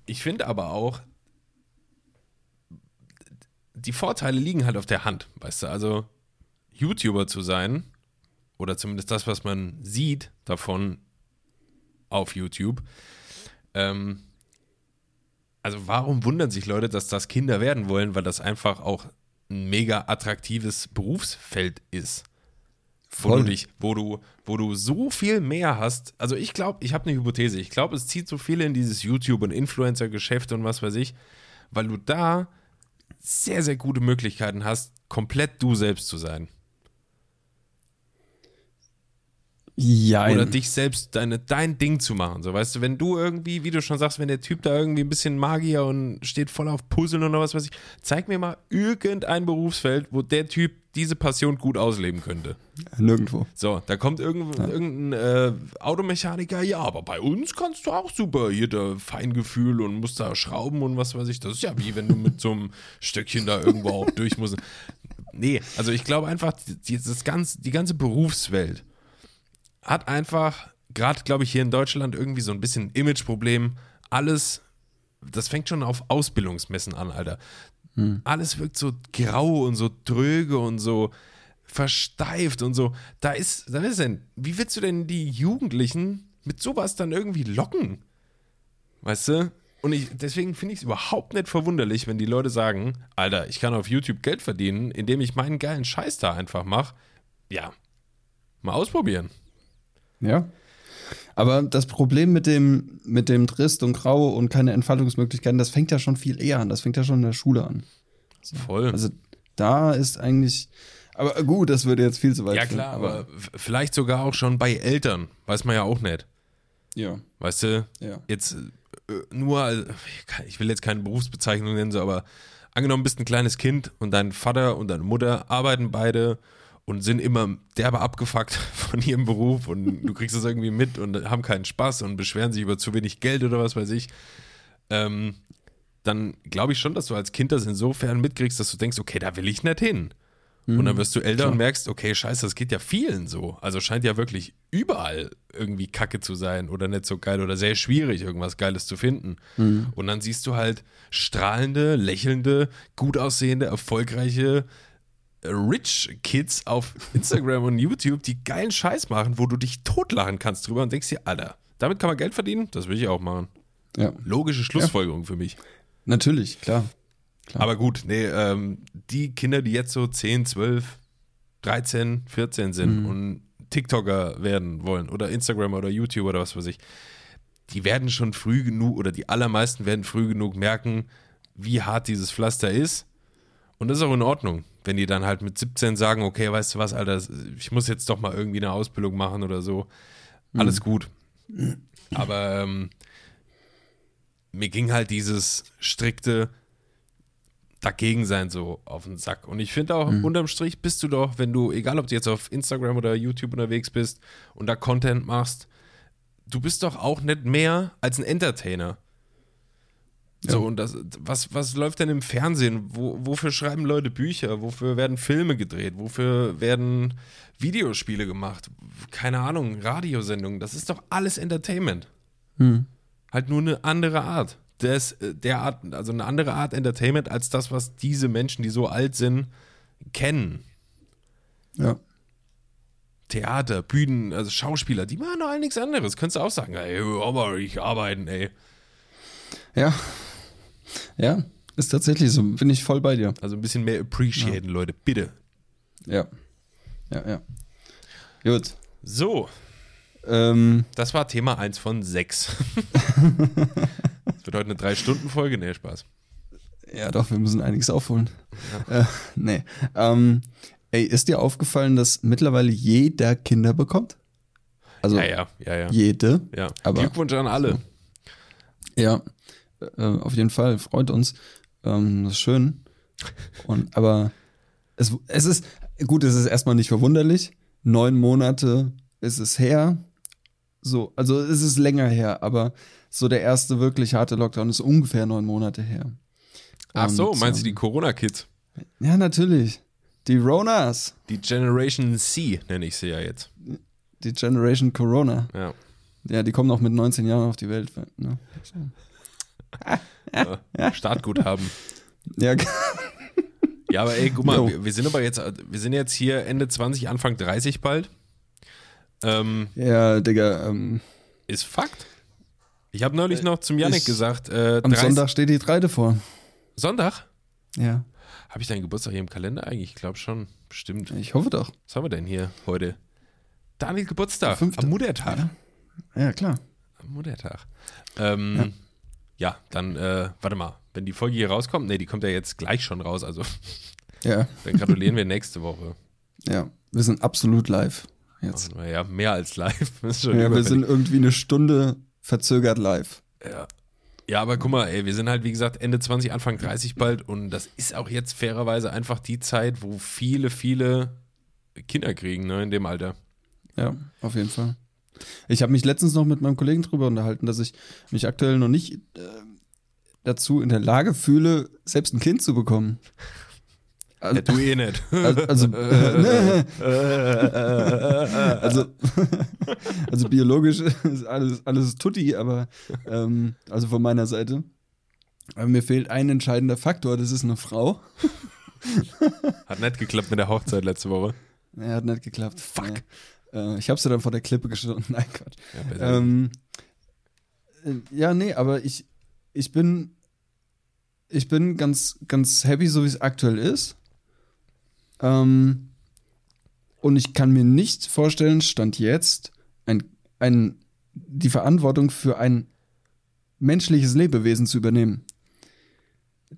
ich finde aber auch, die Vorteile liegen halt auf der Hand, weißt du, also YouTuber zu sein oder zumindest das, was man sieht davon auf YouTube. Ähm, also warum wundern sich Leute, dass das Kinder werden wollen, weil das einfach auch ein mega attraktives Berufsfeld ist. Wo Voll. du, dich, wo, du, wo du so viel mehr hast. Also ich glaube, ich habe eine Hypothese. Ich glaube, es zieht so viele in dieses YouTube- und Influencer-Geschäft und was weiß ich, weil du da sehr, sehr gute Möglichkeiten hast, komplett du selbst zu sein. Ja, Oder dich selbst deine, dein Ding zu machen. So, weißt du, wenn du irgendwie, wie du schon sagst, wenn der Typ da irgendwie ein bisschen Magier und steht voll auf Puzzeln oder was weiß ich, zeig mir mal irgendein Berufsfeld, wo der Typ diese Passion gut ausleben könnte. nirgendwo. So, da kommt irgend, irgendein äh, Automechaniker, ja, aber bei uns kannst du auch super hier da Feingefühl und musst da schrauben und was weiß ich. Das ist ja wie wenn du mit so einem Stöckchen da irgendwo auch durch musst. Nee, also ich glaube einfach, die, das ganz, die ganze Berufswelt hat einfach, gerade glaube ich hier in Deutschland, irgendwie so ein bisschen Imageproblem. Alles, das fängt schon auf Ausbildungsmessen an, Alter. Alles wirkt so grau und so dröge und so versteift und so. Da ist, da ist denn, wie willst du denn die Jugendlichen mit sowas dann irgendwie locken? Weißt du? Und ich, deswegen finde ich es überhaupt nicht verwunderlich, wenn die Leute sagen, Alter, ich kann auf YouTube Geld verdienen, indem ich meinen geilen Scheiß da einfach mache. Ja, mal ausprobieren. Ja. Aber das Problem mit dem, mit dem Trist und Grau und keine Entfaltungsmöglichkeiten, das fängt ja schon viel eher an. Das fängt ja schon in der Schule an. Voll. Also da ist eigentlich. Aber gut, das würde jetzt viel zu weit ja, klar, aber f- vielleicht sogar auch schon bei Eltern. Weiß man ja auch nicht. Ja, Weißt du, ja. jetzt äh, nur, als- ich will jetzt keine Berufsbezeichnung nennen, so, aber angenommen, bist ein kleines Kind und dein Vater und deine Mutter arbeiten beide und sind immer derbe abgefuckt von ihrem Beruf und du kriegst das irgendwie mit und haben keinen Spaß und beschweren sich über zu wenig Geld oder was weiß ich. Ähm, dann glaube ich schon, dass du als Kind das insofern mitkriegst, dass du denkst, okay, da will ich nicht hin. Und dann wirst du älter und merkst, okay, scheiße, das geht ja vielen so. Also scheint ja wirklich überall irgendwie Kacke zu sein oder nicht so geil oder sehr schwierig, irgendwas Geiles zu finden. Und dann siehst du halt strahlende, lächelnde, gut aussehende, erfolgreiche Rich Kids auf Instagram und YouTube, die geilen Scheiß machen, wo du dich totlachen kannst drüber und denkst dir, Alter, damit kann man Geld verdienen? Das will ich auch machen. Ja, Logische Schlussfolgerung für mich. natürlich, klar. Klar. Aber gut, nee, ähm, die Kinder, die jetzt so 10, 12, 13, 14 sind und TikToker werden wollen oder Instagram oder YouTube oder was weiß ich, die werden schon früh genug oder die allermeisten werden früh genug merken, wie hart dieses Pflaster ist. Und das ist auch in Ordnung, wenn die dann halt mit 17 sagen, okay, weißt du was, Alter, ich muss jetzt doch mal irgendwie eine Ausbildung machen oder so. Alles gut. Aber ähm, mir ging halt dieses strikte dagegen sein so auf den Sack. Und ich finde auch, unterm Strich bist du doch, wenn du, egal ob du jetzt auf Instagram oder YouTube unterwegs bist und da Content machst, du bist doch auch nicht mehr als ein Entertainer. So, und das, was, was läuft denn im Fernsehen? Wo, wofür schreiben Leute Bücher? Wofür werden Filme gedreht? Wofür werden Videospiele gemacht? Keine Ahnung, Radiosendungen. Das ist doch alles Entertainment. Hm. Halt nur eine andere Art. Das, äh, der Art, also eine andere Art Entertainment als das, was diese Menschen, die so alt sind, kennen. Ja. Theater, Bühnen, also Schauspieler, die machen doch all nichts anderes. Könntest du auch sagen, ey, aber ich arbeiten, ey. Ja. Ja, ist tatsächlich so. Bin ich voll bei dir. Also ein bisschen mehr appreciaten, Leute, bitte. Ja. Ja, ja. Gut. So, Ähm, das war Thema 1 von 6. das wird heute eine 3-Stunden-Folge. Nee, Spaß. ja, doch, wir müssen einiges aufholen. Äh, nee. Ähm, ey, ist dir aufgefallen, dass mittlerweile jeder Kinder bekommt? Also Ja, ja, ja, ja. jede. ja. Aber- Glückwunsch an alle. Ja, äh, auf jeden Fall, freut uns. Ähm, das ist schön. Und, aber es, es ist, gut, es ist erstmal nicht verwunderlich. Neun Monate ist es her. So, also es ist länger her, aber so der erste wirklich harte Lockdown ist ungefähr neun Monate her. Ach so, Und, meinst du die ähm, Corona-Kids? Ja, natürlich. Die Ronas. Die Generation C nenne ich sie ja jetzt. Die Generation Corona. Ja. Ja, die kommen auch mit 19 Jahren auf die Welt. Ne? Ja, Startguthaben. Ja, Ja, aber ey, guck mal, Jo. wir, wir sind aber jetzt, wir sind jetzt hier Ende 20, Anfang 30 bald. Ähm, ja Digga, ähm, ist Fakt. Ich habe neulich noch zum Janik gesagt, äh, am 30 Sonntag steht die Dreite vor. Sonntag? Ja, Habe ich deinen Geburtstag hier im Kalender eigentlich? Ich glaube schon. Bestimmt. ich hoffe doch. Was haben wir denn hier heute? Daniel Geburtstag. Am Muttertag. Ja, ja klar. Am Muttertag. Ähm, ja. Dann, äh, warte mal. Wenn die Folge hier rauskommt, nee, die kommt ja jetzt gleich schon raus. Also, Ja, dann gratulieren wir nächste Woche. ja. Wir sind absolut live jetzt. Wir ja mehr als live. Ja, wir sind irgendwie eine Stunde verzögert live. Ja. ja, aber guck mal, ey, wir sind halt, wie gesagt, Ende 20, Anfang 30 bald und das ist auch jetzt fairerweise einfach die Zeit, wo viele, viele Kinder kriegen, ne, in dem Alter. Ja, auf jeden Fall. Ich habe mich letztens noch mit meinem Kollegen drüber unterhalten, dass ich mich aktuell noch nicht äh, dazu in der Lage fühle, selbst ein Kind zu bekommen. Ja, Also, du eh nicht. also, also, also, also biologisch ist alles, alles tutti, aber ähm, also von meiner Seite. Aber mir fehlt ein entscheidender Faktor, das ist eine Frau. Hat nicht geklappt mit der Hochzeit letzte Woche. Er hat nicht geklappt. Fuck. Äh, ich habe sie dann vor der Klippe geschossen. Nein, Quatsch. Ja. Ähm, äh, ja, nee, aber ich, ich bin, ich bin ganz, ganz happy, so wie es aktuell ist. Ähm, und ich kann mir nicht vorstellen, stand jetzt, ein, ein, die Verantwortung für ein menschliches Lebewesen zu übernehmen.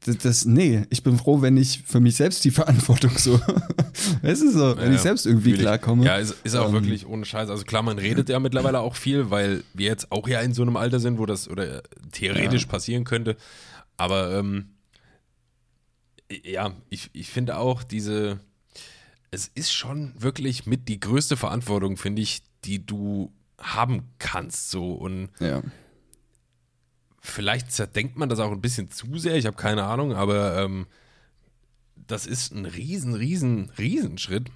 Das, das, nee, ich bin froh, wenn ich für mich selbst die Verantwortung so, weißt du so, wenn Ja, ich selbst irgendwie fühl ich. klarkomme. Ja, ist, ist auch Ähm, wirklich ohne Scheiß. Also klar, man redet ja mittlerweile auch viel, weil wir jetzt auch ja in so einem Alter sind, wo das oder theoretisch passieren könnte. Aber ähm, ja, ich, ich finde auch diese, es ist schon wirklich mit die größte Verantwortung, finde ich, die du haben kannst. So und ja. Vielleicht zerdenkt man das auch ein bisschen zu sehr, ich habe keine Ahnung, aber ähm, das ist ein riesen, riesen, riesen Schritt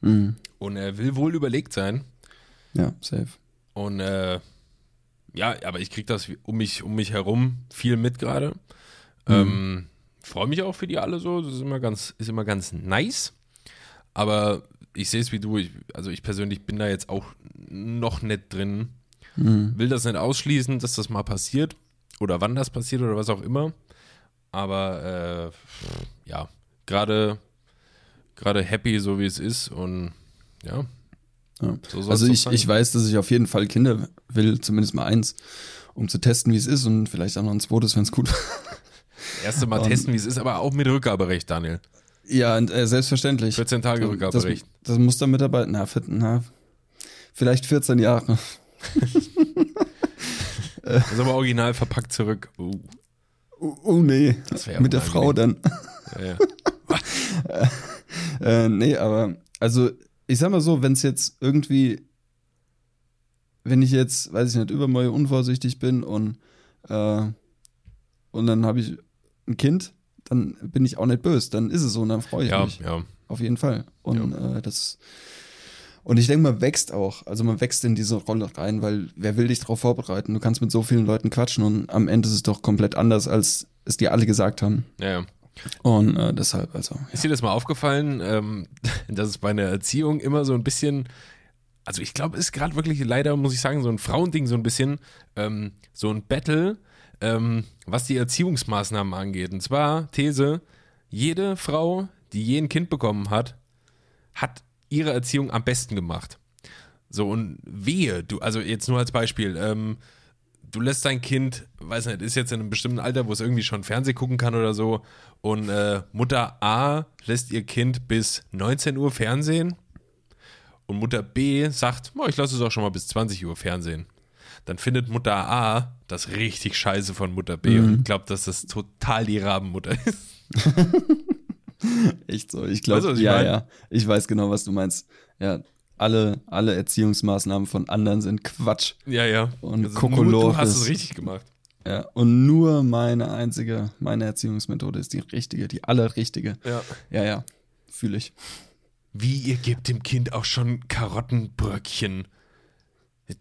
Mhm. und er will wohl überlegt sein. Ja, safe. Und äh, ja, aber ich kriege das um mich, um mich herum viel mit gerade. Ähm, Freue mich auch für die alle so. Das ist immer ganz, ist immer ganz nice. Aber ich sehe es wie du. Ich, also ich persönlich bin da jetzt auch noch nicht drin. Will das nicht ausschließen, dass das mal passiert. Oder wann das passiert oder was auch immer. Aber äh, ja, gerade gerade happy, so wie es ist. Und ja, Ja. so Also ich, ich weiß, dass ich auf jeden Fall Kinder will, zumindest mal eins, um zu testen, wie es ist und vielleicht auch noch ein zweites, wenn es gut war. Erste Mal Und- testen, wie es ist, aber auch mit Rückgaberecht, Daniel. Ja, und, äh, selbstverständlich. 14 Tage das, Rückgaberecht. das muss dann mit dabei, na, na, vielleicht 14 Jahre. Das ist aber original verpackt zurück. Uh, Oh, oh nee, mit der Frau dann. Ja, ja. Äh, nee, aber also ich sag mal so, wenn es jetzt irgendwie, wenn ich jetzt, weiß ich nicht, übermäßig unvorsichtig bin und, äh, und dann habe ich ein Kind, dann bin ich auch nicht böse, dann ist es so und dann freue ich ja, mich. ja. Auf jeden Fall. Und äh, das und ich denke, man wächst auch. Also man wächst in diese Rolle rein, weil wer will dich darauf vorbereiten? Du kannst mit so vielen Leuten quatschen und am Ende ist es doch komplett anders, als es dir alle gesagt haben. ja, ja. Und äh, deshalb, also. Ist dir das mal aufgefallen, ähm, dass es bei einer Erziehung immer so ein bisschen, also ich glaube, es ist gerade wirklich leider, muss ich sagen, so ein Frauending, so ein bisschen, ähm, so ein Battle, ähm, was die Erziehungsmaßnahmen angeht. Und zwar, These, jede Frau, die je ein Kind bekommen hat, hat ihre Erziehung am besten gemacht. So, und wehe, du, also jetzt nur als Beispiel, ähm, du lässt dein Kind, weiß nicht, ist jetzt in einem bestimmten Alter, wo es irgendwie schon Fernseh gucken kann oder so, und äh, Mutter A lässt ihr Kind bis 19 Uhr Fernsehen und Mutter B sagt, "Oh, ich lasse es auch schon mal bis 20 Uhr Fernsehen. Dann findet Mutter A das richtig scheiße von Mutter B und glaubt, dass das total die Rabenmutter ist. Echt so. Ich glaube, Weißt du, ja, mein? ja. Ich weiß genau, was du meinst. Ja, alle, alle Erziehungsmaßnahmen von anderen sind Quatsch. Ja, ja. Und nur Kokolores. du hast es richtig gemacht. Ja, und nur meine einzige, meine Erziehungsmethode ist die richtige, die allerrichtige. Ja. Ja, ja, fühle ich. Wie, ihr gebt dem Kind auch schon Karottenbröckchen?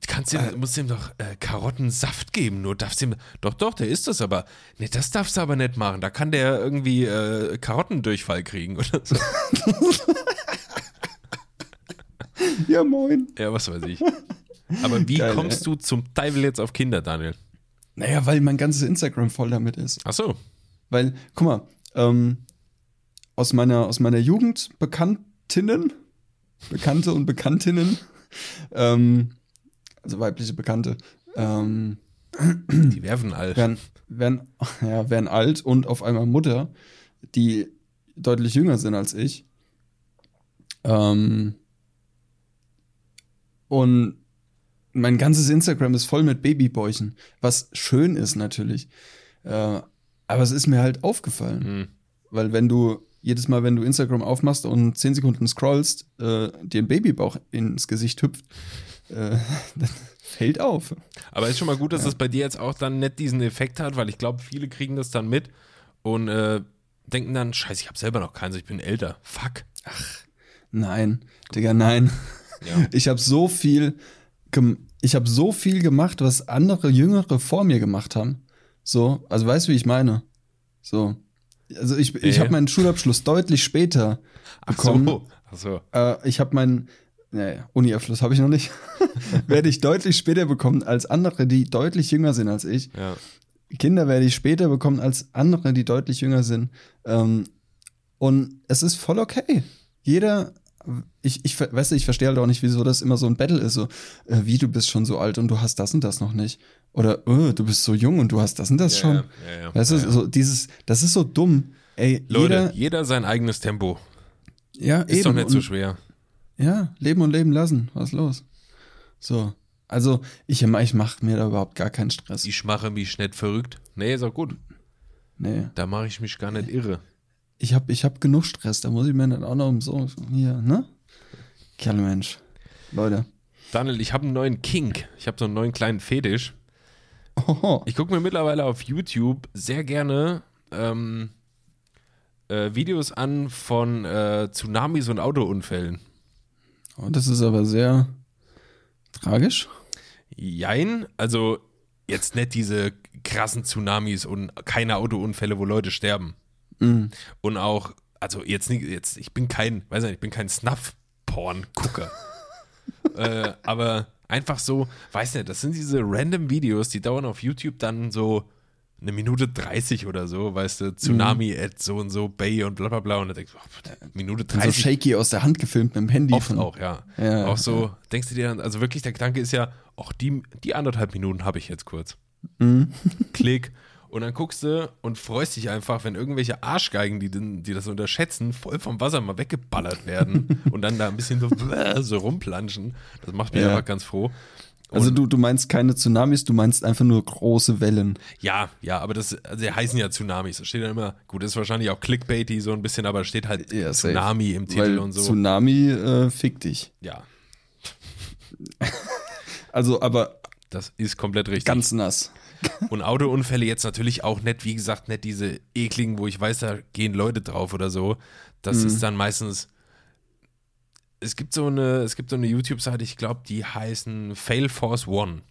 Kannst du, musst ihm doch äh, Karottensaft geben, nur darfst ihm. Doch, doch, der ist das aber. Nee, das darfst du aber nicht machen. Da kann der irgendwie äh, Karottendurchfall kriegen oder so. Ja, moin. ja, was weiß ich. Aber wie Geil, kommst du zum Teufel jetzt auf Kinder, Daniel? Naja, weil mein ganzes Instagram voll damit ist. Ach so. Weil, guck mal, ähm, aus meiner, aus meiner Jugend Bekanntinnen, Bekannte und Bekanntinnen, ähm, also weibliche Bekannte, ähm, Die werfen all. werden, werden, ja, werden alt und auf einmal Mutter, die deutlich jünger sind als ich. Ähm, und mein ganzes Instagram ist voll mit Babybäuchen, was schön ist natürlich. Äh, aber es ist mir halt aufgefallen. Hm. Weil wenn du jedes Mal, wenn du Instagram aufmachst und 10 Sekunden scrollst, äh, dir ein Babybauch ins Gesicht hüpft, äh, dann fällt auf. Aber ist schon mal gut, dass das bei dir jetzt auch dann nicht diesen Effekt hat, weil ich glaube, viele kriegen das dann mit und äh, denken dann, scheiße, ich habe selber noch keins, ich bin älter. Fuck. Nein, Digga, nein. Ja. Ich habe so viel, ich habe so viel gemacht, was andere Jüngere vor mir gemacht haben. So, also weißt du, wie ich meine? So, also ich, ich Äh. habe meinen Schulabschluss deutlich später Ach bekommen. so. Ach so. Äh, ich habe meinen naja, Uni-Abschluss habe ich noch nicht. werde ich deutlich später bekommen als andere, die deutlich jünger sind als ich. Ja. Kinder werde ich später bekommen als andere, die deutlich jünger sind. Ähm, und es ist voll okay. Jeder, ich, ich weißt du, ich verstehe halt auch nicht, wieso das immer so ein Battle ist. So, äh, wie du bist schon so alt und du hast das und das noch nicht. Oder äh, du bist so jung und du hast das und das Ja, schon. ja, ja. Weißt du, so dieses, das ist so dumm. Ey, Leute, jeder, jeder sein eigenes Tempo. ja, Ist doch nicht so schwer. Ja, leben und leben lassen. Was los? So. Also, ich, ich mache mir da überhaupt gar keinen Stress. Ich mache mich nicht verrückt. Nee, ist auch gut. Nee. Da mache ich mich gar nicht irre. Ich habe ich hab genug Stress. Da muss ich mir nicht auch noch um so, hier, ne? Kerlmensch. Leute. Daniel, ich habe einen neuen Kink. Ich habe so einen neuen kleinen Fetisch. Oho. Ich gucke mir mittlerweile auf YouTube sehr gerne ähm, äh, Videos an von äh, Tsunamis und Autounfällen. Oh, das ist aber sehr tragisch. Jein, also jetzt nicht diese krassen Tsunamis und keine Autounfälle, wo Leute sterben. Mhm. Und auch, also jetzt nicht, jetzt, ich bin kein, weiß nicht, ich bin kein Snuff-Porn-Gucker. äh, aber einfach so, weiß nicht, das sind diese random Videos, die dauern auf YouTube dann so eine Minute 30 oder so, weißt du, Tsunami at so und so, Bay und bla bla bla. Und dann denkst du, oh, Minute Und so 30 shaky aus der Hand gefilmt mit dem Handy. Oft von, auch, ja. Ja, auch so, denkst du dir dann, also wirklich der Gedanke ist ja, auch die, die anderthalb Minuten habe ich jetzt kurz. Mhm. Klick. Und dann guckst du und freust dich einfach, wenn irgendwelche Arschgeigen, die, die das unterschätzen, voll vom Wasser mal weggeballert werden und dann da ein bisschen so, so rumplanschen. Das macht mich Ja. einfach ganz froh. Also du, du meinst keine Tsunamis, du meinst einfach nur große Wellen. Ja, ja, aber das, also die heißen ja Tsunamis. Da steht dann immer, gut, das ist wahrscheinlich auch Clickbaity so ein bisschen, aber steht halt Ja, safe. Tsunami im Titel Weil und so. Tsunami äh, fickt dich. ja, Also, aber das ist komplett richtig. ganz nass. Und Autounfälle jetzt natürlich auch nicht, wie gesagt, nicht diese ekligen, wo ich weiß, da gehen Leute drauf oder so. Das Mhm. ist dann meistens. Es gibt so eine, es gibt so eine YouTube-Seite, ich glaube, die heißen Fail Force One.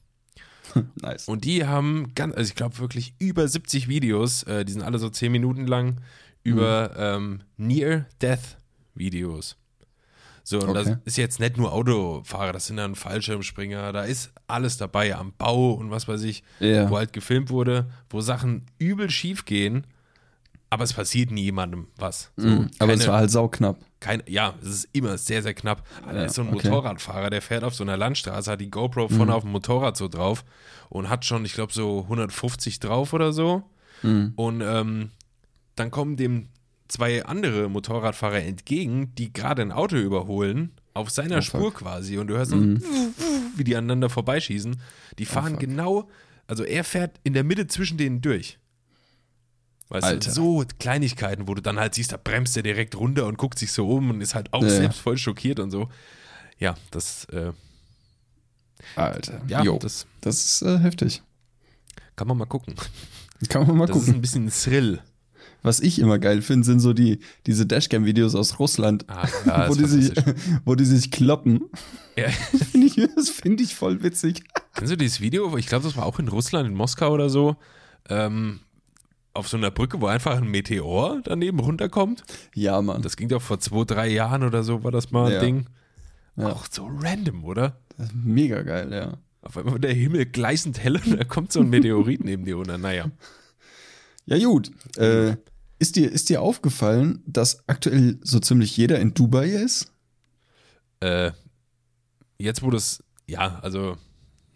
Nice. Und die haben ganz, also ich glaube wirklich über 70 Videos, äh, die sind alle so 10 Minuten lang, über ähm, Near-Death-Videos. So, und das Okay. ist jetzt nicht nur Autofahrer, das sind dann Fallschirmspringer, da ist alles dabei am Bau und was weiß ich, Ja. wo halt gefilmt wurde, wo Sachen übel schief gehen, aber es passiert nie jemandem was. So, Mhm. Aber es war halt sauknapp. Kein, ja, es ist immer sehr, sehr knapp. Da Ja, ist so ein okay. Motorradfahrer, der fährt auf so einer Landstraße, hat die GoPro Mhm. vorne auf dem Motorrad so drauf und hat schon, ich glaube, so 150 drauf oder so. Mhm. Und ähm, dann kommen dem zwei andere Motorradfahrer entgegen, die gerade ein Auto überholen, auf seiner Oh, fuck. Mhm. Spur quasi. Und du hörst dann, wie die aneinander vorbeischießen. Die fahren fuck. genau, also er fährt in der Mitte zwischen denen durch. Weißt Alter. du, so Kleinigkeiten, wo du dann halt siehst, da bremst er direkt runter und guckt sich so um und ist halt auch Ja. selbst voll schockiert und so. Ja, das, äh, Alter. ja, Jo. das Das ist äh, heftig. kann man mal gucken. Kann man mal Das ist gucken. ein bisschen Thrill. was ich immer geil finde, sind so die, diese Dashcam-Videos aus Russland, Ah, ja, wo, das die ist sich, wo die sich kloppen. Ja. Find ich, das finde ich voll witzig. Kennst du dieses Video? Ich glaube, das war auch in Russland, in Moskau oder so. Ähm, auf so einer Brücke, wo einfach ein Meteor daneben runterkommt. Ja, Mann. Das ging doch vor zwei, drei Jahren oder so, war das mal ein Ja. Ding. Ja. Auch so random, oder? Mega geil, ja. Auf einmal wird der Himmel gleißend hell und da kommt so ein Meteorit neben dir runter. Naja. Ja, gut. Äh, ist, dir, ist dir aufgefallen, dass aktuell so ziemlich jeder in Dubai ist? Äh, jetzt, wo das, ja, also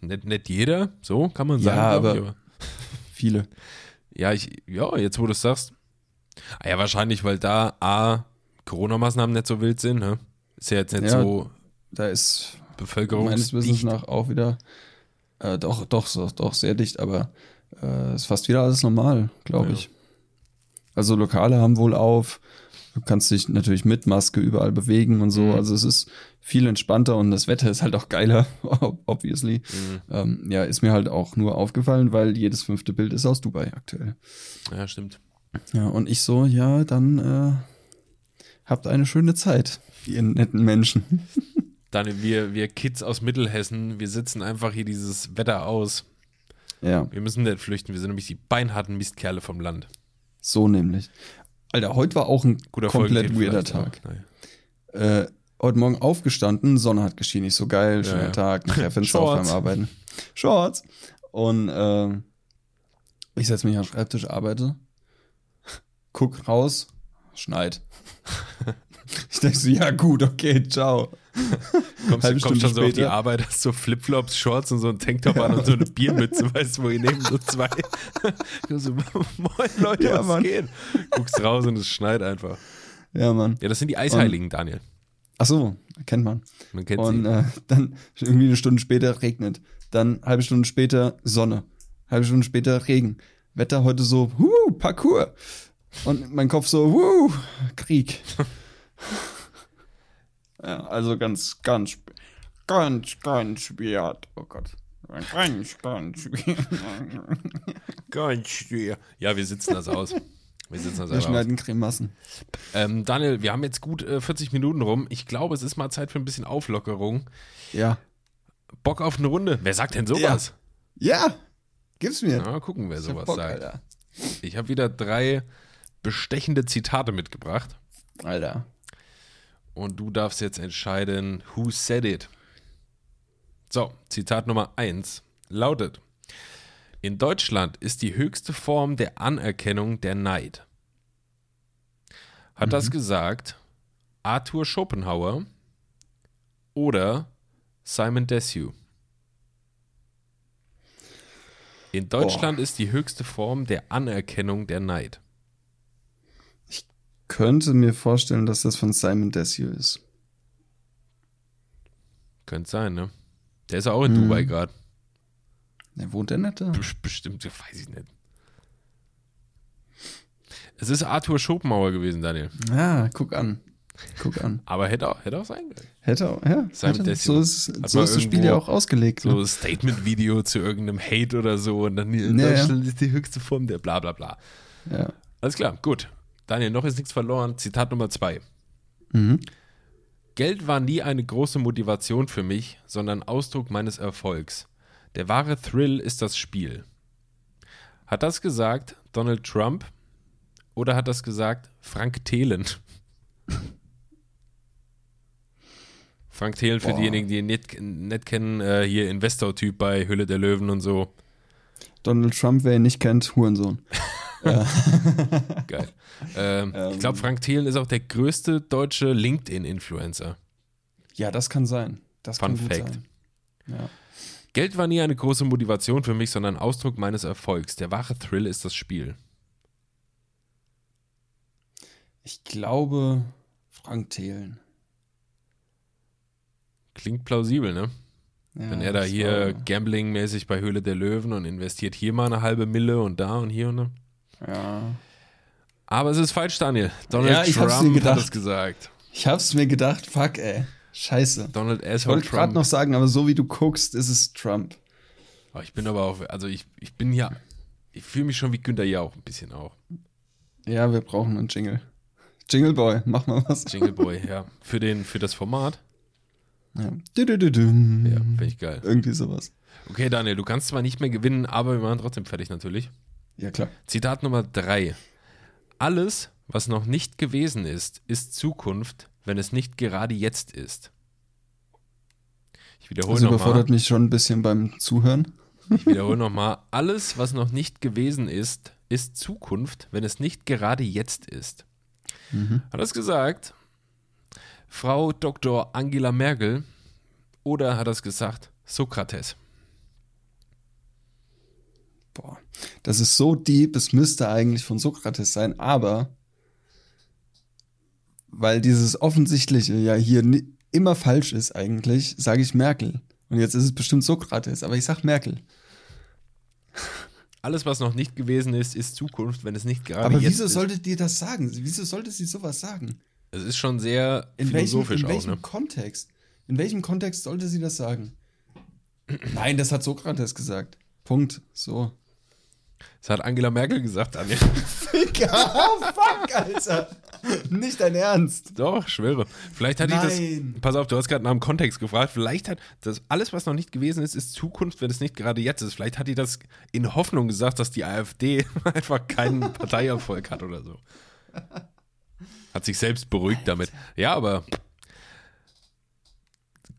nicht, nicht jeder, so kann man Ja, sagen. glaub aber- ich, Viele. Ja, ich, ja, jetzt wo du es sagst. Ah ja, wahrscheinlich, weil da A, Corona-Maßnahmen nicht so wild sind, ne? Ist ja jetzt nicht Ja, so Da ist meines bevölkerungsdicht. Wissens nach auch wieder, äh, doch, doch, so, doch sehr dicht, aber äh, ist fast wieder alles normal, glaube Ja. ich. Also Lokale haben wohl auf. Du kannst dich natürlich mit Maske überall bewegen und so. Mhm. Also es ist viel entspannter und das Wetter ist halt auch geiler, obviously. Mhm. Ähm, ja, ist mir halt auch nur aufgefallen, weil jedes fünfte Bild ist aus Dubai aktuell. Ja, stimmt. Ja, und ich so, ja, dann äh, habt eine schöne Zeit, ihr netten Menschen. Daniel, wir, wir Kids aus Mittelhessen, wir sitzen einfach hier dieses Wetter aus. ja, Wir müssen nicht flüchten, wir sind nämlich die beinharten Mistkerle vom Land. so nämlich. Alter, heute war auch ein Guter komplett weirder Tag. Äh, heute Morgen aufgestanden, Sonne hat geschienen, nicht so geil, schöner ja. Tag, nachher Fenster auf beim Shorts. Arbeiten. Shorts. Und äh, ich setze mich am Schreibtisch, arbeite, guck raus, schneit. ich denke so, ja gut, okay, ciao. Kommst, Halbe du kommst schon so auf die. Arbeit, hast so Flipflops, Shorts und so ein Tanktop an und so eine Biermütze, weißt du, wo ihr neben so zwei. So, moin Leute, Ja, was Mann. geht? Guckst raus und es schneit einfach. Ja, Mann. Ja, das sind die Eisheiligen, Daniel. Ach so, kennt man. Man kennt Und sie. äh, dann irgendwie eine Stunde später regnet. Dann halbe Stunde später Sonne. Halbe Stunde später Regen. Wetter heute so, huh, Parkour. Und mein Kopf so, huh, Krieg. Ja, also ganz, ganz, ganz, ganz schwer. Oh Gott. Ganz, ganz schwer. Ganz schwer. Ja, wir sitzen das aus. Wir sitzen das Wir einfach aus. schneiden Cremassen. Ähm, Daniel, wir haben jetzt gut äh, 40 Minuten rum. Ich glaube, es ist mal Zeit für ein bisschen Auflockerung. Ja. Bock auf eine Runde. Wer sagt denn sowas? Ja, gib's mir. Na, mal gucken, wer sowas Bock, sagt. Alter. Ich habe wieder drei bestechende Zitate mitgebracht. Alter. Und du darfst jetzt entscheiden, who said it. So, Zitat Nummer 1 lautet: In Deutschland ist die höchste Form der Anerkennung der Neid. Hat das gesagt Arthur Schopenhauer oder Simon Desue? In Deutschland ist die höchste Form der Anerkennung der Neid. Könnte mir vorstellen, dass das von Simon Desue ist. Könnte sein, ne? Der ist ja auch in Hm. Dubai gerade. Der wohnt der nicht da? Bes- Bestimmt, weiß ich nicht. Es ist Arthur Schopenhauer gewesen, Daniel. Ja, guck an. Guck an. Aber hätte auch, hätte auch sein können. Hätte auch, ja. Simon hätte, so ist, so ist das Spiel ja auch ausgelegt. So ne? Statement-Video zu irgendeinem Hate oder so und dann in Ja, ja. Deutschland ist die höchste Form der bla bla bla. Ja. Alles klar, gut. Daniel, noch ist nichts verloren. Zitat Nummer zwei. Mhm. Geld war nie eine große Motivation für mich, sondern Ausdruck meines Erfolgs. Der wahre Thrill ist das Spiel. Hat das gesagt Donald Trump oder hat das gesagt Frank Thelen? Frank Thelen, für Boah. diejenigen, die ihn nicht, nicht kennen, äh, hier Investor-Typ bei Hülle der Löwen und so. Donald Trump, wer ihn nicht kennt, Hurensohn. Geil. ähm, Ähm. ich glaube, Frank Thelen ist auch der größte deutsche LinkedIn-Influencer. Ja, das kann sein. Das Fun kann gut Fact. sein. Ja. Geld war nie eine große Motivation für mich, sondern Ausdruck meines Erfolgs. Der wahre Thrill ist das Spiel. Ich glaube, Frank Thelen. Klingt plausibel, ne? Ja, Wenn er da hier Gambling-mäßig bei Höhle der Löwen und investiert hier mal eine halbe Mille und da und hier und da. Ja. Aber es ist falsch, Daniel. Donald Ja, ich hab's mir Trump hat gedacht. es gesagt. Ich hab's mir gedacht, fuck, ey. Scheiße. Donald Ich Asshole wollte gerade Trump. noch sagen, aber so wie du guckst, ist es Trump. Oh, ich bin aber auch, also ich, ich bin ja, ich fühle mich schon wie Günther Jauch ein bisschen auch. Ja, wir brauchen einen Jingle. Jingle Boy, mach mal was. Jingle Boy, ja. Für, den, für das Format. Ja. Du-du-du-dum. Ja, finde ich geil. Irgendwie sowas. Okay, Daniel, du kannst zwar nicht mehr gewinnen, aber wir machen trotzdem fertig natürlich. Ja, klar. Zitat Nummer drei. Alles, was noch nicht gewesen ist, ist Zukunft, wenn es nicht gerade jetzt ist. Ich wiederhole Das nochmal. überfordert mich schon ein bisschen beim Zuhören. Ich wiederhole nochmal. Alles, was noch nicht gewesen ist, ist Zukunft, wenn es nicht gerade jetzt ist. Hat das gesagt? Frau Dr. Angela Merkel oder hat das gesagt Sokrates? Boah, das ist so deep, es müsste eigentlich von Sokrates sein, aber weil dieses Offensichtliche ja hier immer falsch ist eigentlich, sage ich Merkel. Und jetzt ist es bestimmt Sokrates, aber ich sag Merkel. Alles, was noch nicht gewesen ist, ist Zukunft, wenn es nicht gerade aber jetzt wieso ist. solltet ihr das sagen? Wieso sollte sie sowas sagen? Es ist schon sehr In welchem, philosophisch in auch, welchem ne? Kontext? In welchem Kontext sollte sie das sagen? Nein, das hat Sokrates gesagt. Punkt. So. Das hat Angela Merkel gesagt, Daniel. oh, fuck, Alter. Nicht dein Ernst. Doch, schwöre. Vielleicht hat die das. Nein. Pass auf, du hast gerade nach dem Kontext gefragt. Vielleicht hat das alles, was noch nicht gewesen ist, ist Zukunft, wenn es nicht gerade jetzt ist. Vielleicht hat die das in Hoffnung gesagt, dass die AfD einfach keinen Parteierfolg hat oder so. Hat sich selbst beruhigt damit. Ja, aber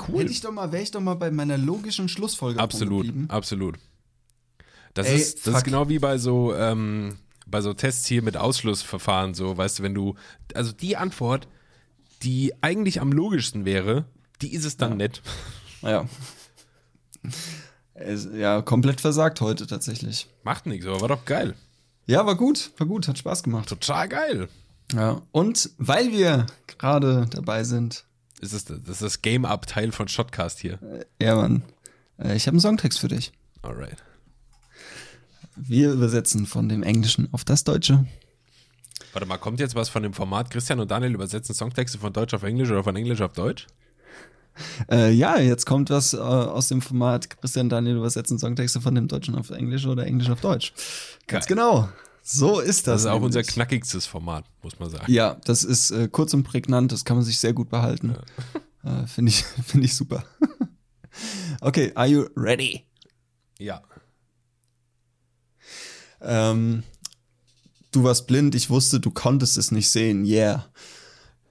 cool. Hätte ich doch mal, wäre ich doch mal bei meiner logischen Schlussfolgerung Absolut, absolut. Das, Ey, ist, das ist genau wie bei so, ähm, bei so Tests hier mit Ausschlussverfahren, so, weißt du, wenn du, also die Antwort, die eigentlich am logischsten wäre, die ist es dann nicht. Ja. Es, ja, komplett versagt heute tatsächlich. Macht nichts, aber war doch geil. Ja, war gut, war gut, hat Spaß gemacht. Total geil. Ja. Und weil wir gerade dabei sind, Das ist das, ist das Game-Up-Teil von Shotcast hier. ja, Mann, äh, ich habe einen Songtext für dich. Alright. Wir übersetzen von dem Englischen auf das Deutsche. Warte mal, kommt jetzt was von dem Format Christian und Daniel übersetzen Songtexte von Deutsch auf Englisch oder von Englisch auf Deutsch? Äh, ja, jetzt kommt was äh, aus dem Format Christian Daniel übersetzen Songtexte von dem Deutschen auf Englisch oder Englisch auf Deutsch. Ganz Geil. genau. So ist das. Das ist auch unser nämlich. knackigstes Format, muss man sagen. Ja, das ist äh, kurz und prägnant, das kann man sich sehr gut behalten. Äh, Finde ich, find ich super. okay, are you ready? Ja. Ähm, du warst blind, ich wusste, du konntest es nicht sehen. Yeah.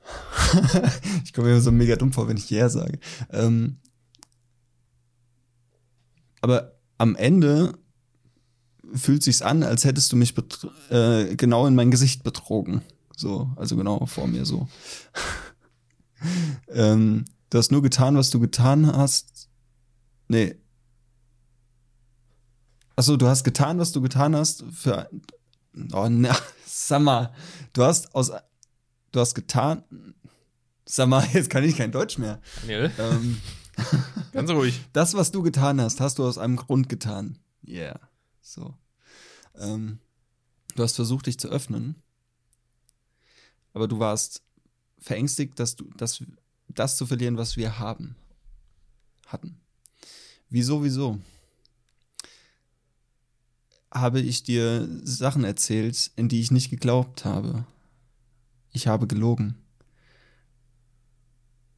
ich komme mir immer so mega dumm vor, wenn ich yeah sage. Ähm, aber am Ende fühlt sich's an, als hättest du mich äh, genau in mein Gesicht betrogen. So, also genau vor mir so. ähm, du hast nur getan, was du getan hast. Nee. Achso, du hast getan, was du getan hast für. Oh, na, sag mal, du hast aus. Du hast getan. Sag mal, jetzt kann ich kein Deutsch mehr. Daniel, Ähm, ganz ruhig. das, was du getan hast, hast du aus einem Grund getan. Yeah. So. Ähm, du hast versucht, dich zu öffnen. Aber du warst verängstigt, dass du das, das zu verlieren, was wir haben. Hatten. Wieso, wieso? Habe ich dir Sachen erzählt, in die ich nicht geglaubt habe. Ich habe gelogen.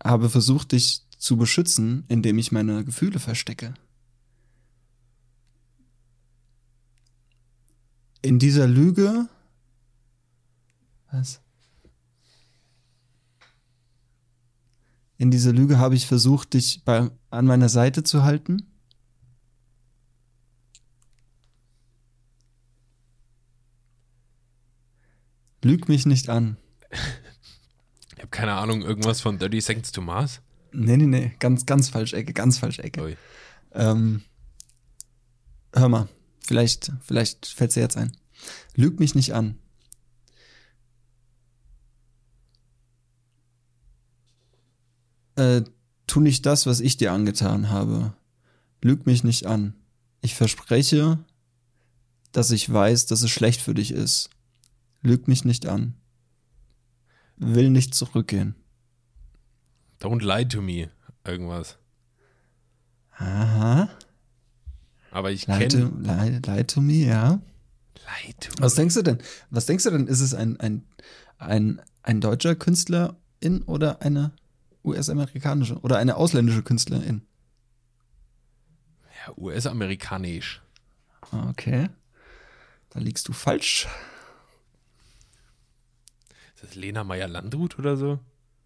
Habe versucht, dich zu beschützen, indem ich meine Gefühle verstecke. In dieser Lüge. Was? In dieser Lüge habe ich versucht, dich bei, an meiner Seite zu halten. Lüg mich nicht an. Ich habe keine Ahnung, irgendwas von 30 Seconds to Mars? Nee, nee, nee, ganz, ganz falsch Ecke, ganz falsch Ecke. Ähm, hör mal, vielleicht, vielleicht fällt dir jetzt ein. Lüg mich nicht an. Äh, tu nicht das, was ich dir angetan habe. Lüg mich nicht an. Ich verspreche, dass ich weiß, dass es schlecht für dich ist. Lüg mich nicht an. Will nicht zurückgehen. Don't lie to me. Irgendwas. Aha. Aber ich kenne lie, lie to me, ja. Lie to Was denkst du denn? Was denkst du denn? Ist es ein, ein, ein, ein deutscher Künstlerin oder eine US-amerikanische oder eine ausländische Künstlerin? Ja, US-amerikanisch. Okay. Da liegst du falsch. Das Lena Meyer-Landrut oder so?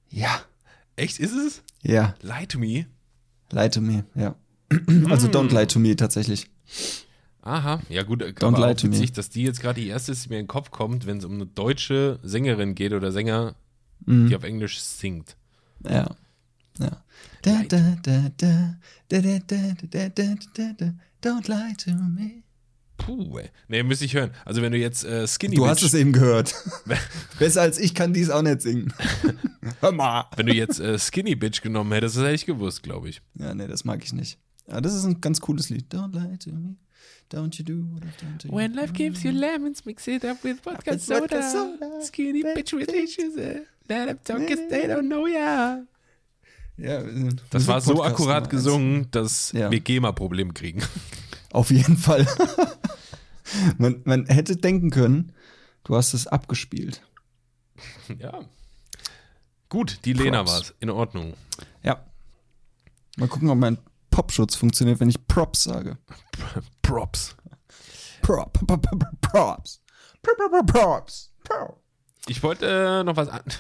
Ja. Echt, ist es? Ja. Lie to me? Lie to me, ja. Also don't lie to me tatsächlich. Aha, ja gut, Don't aber lie auch to me. witzig, dass die jetzt gerade die erste ist, die mir in den Kopf kommt, wenn es um eine deutsche Sängerin geht oder Sänger, Mhm. die auf Englisch singt. Ja. Ja. Da, da, da, da, da, da, da, da, da, da, da, don't lie to me. Puh, ey. Nee, müsste ich hören. Also wenn du jetzt äh, Skinny Du Bitch, hast es eben gehört. Besser als ich kann dies auch nicht singen. Hör mal. wenn du jetzt äh, Skinny Bitch genommen hättest, das hätte ich gewusst, glaube ich. Ja, nee, das mag ich nicht. Ja, das ist ein ganz cooles Lied. Don't lie to me. Don't you do what I've done to you. When life gives you lemons, mix it up with vodka With soda. vodka soda. Skinny bitch with issues. uh, That I'm talking, they don't know ya. Ja, wir sind Das war so akkurat gesungen, dass Ja. wir GEMA-Problem kriegen. Auf jeden Fall. man, man hätte denken können, du hast es abgespielt. ja. Gut, die Lena Props. war's. In Ordnung. Ja. Mal gucken, ob mein Popschutz funktioniert, wenn ich Props sage. Props. Prop, prop, prop, prop, Props. Prop, prop, prop, Props. Prop. Ich wollte äh, noch was an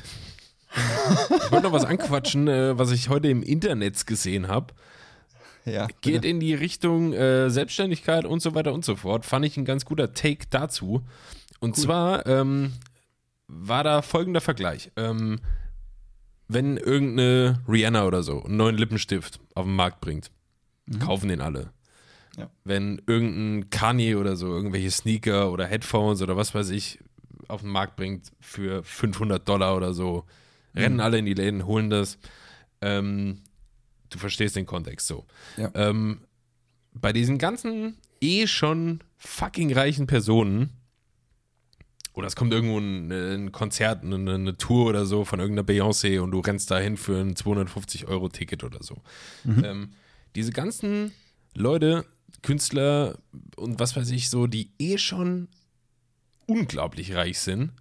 Ich wollte noch was anquatschen, äh, was ich heute im Internet gesehen habe. Ja. Geht in die Richtung äh, Selbstständigkeit und so weiter und so fort. Fand ich ein ganz guter Take dazu. Und zwar ähm, war da folgender Vergleich. Ähm, wenn irgendeine Rihanna oder so einen neuen Lippenstift auf den Markt bringt, kaufen den alle. Ja. Wenn irgendein Kanye oder so irgendwelche Sneaker oder Headphones oder was weiß ich auf den Markt bringt für 500 Dollar oder so, rennen alle in die Läden, holen das. Ähm, du verstehst den Kontext so. Ja. Ähm, bei diesen ganzen eh schon fucking reichen Personen, oder es kommt irgendwo ein, ein Konzert, eine, eine Tour oder so von irgendeiner Beyoncé und du rennst dahin für ein 250-Euro-Ticket oder so. Ähm, diese ganzen Leute, Künstler und was weiß ich so, die eh schon unglaublich reich sind,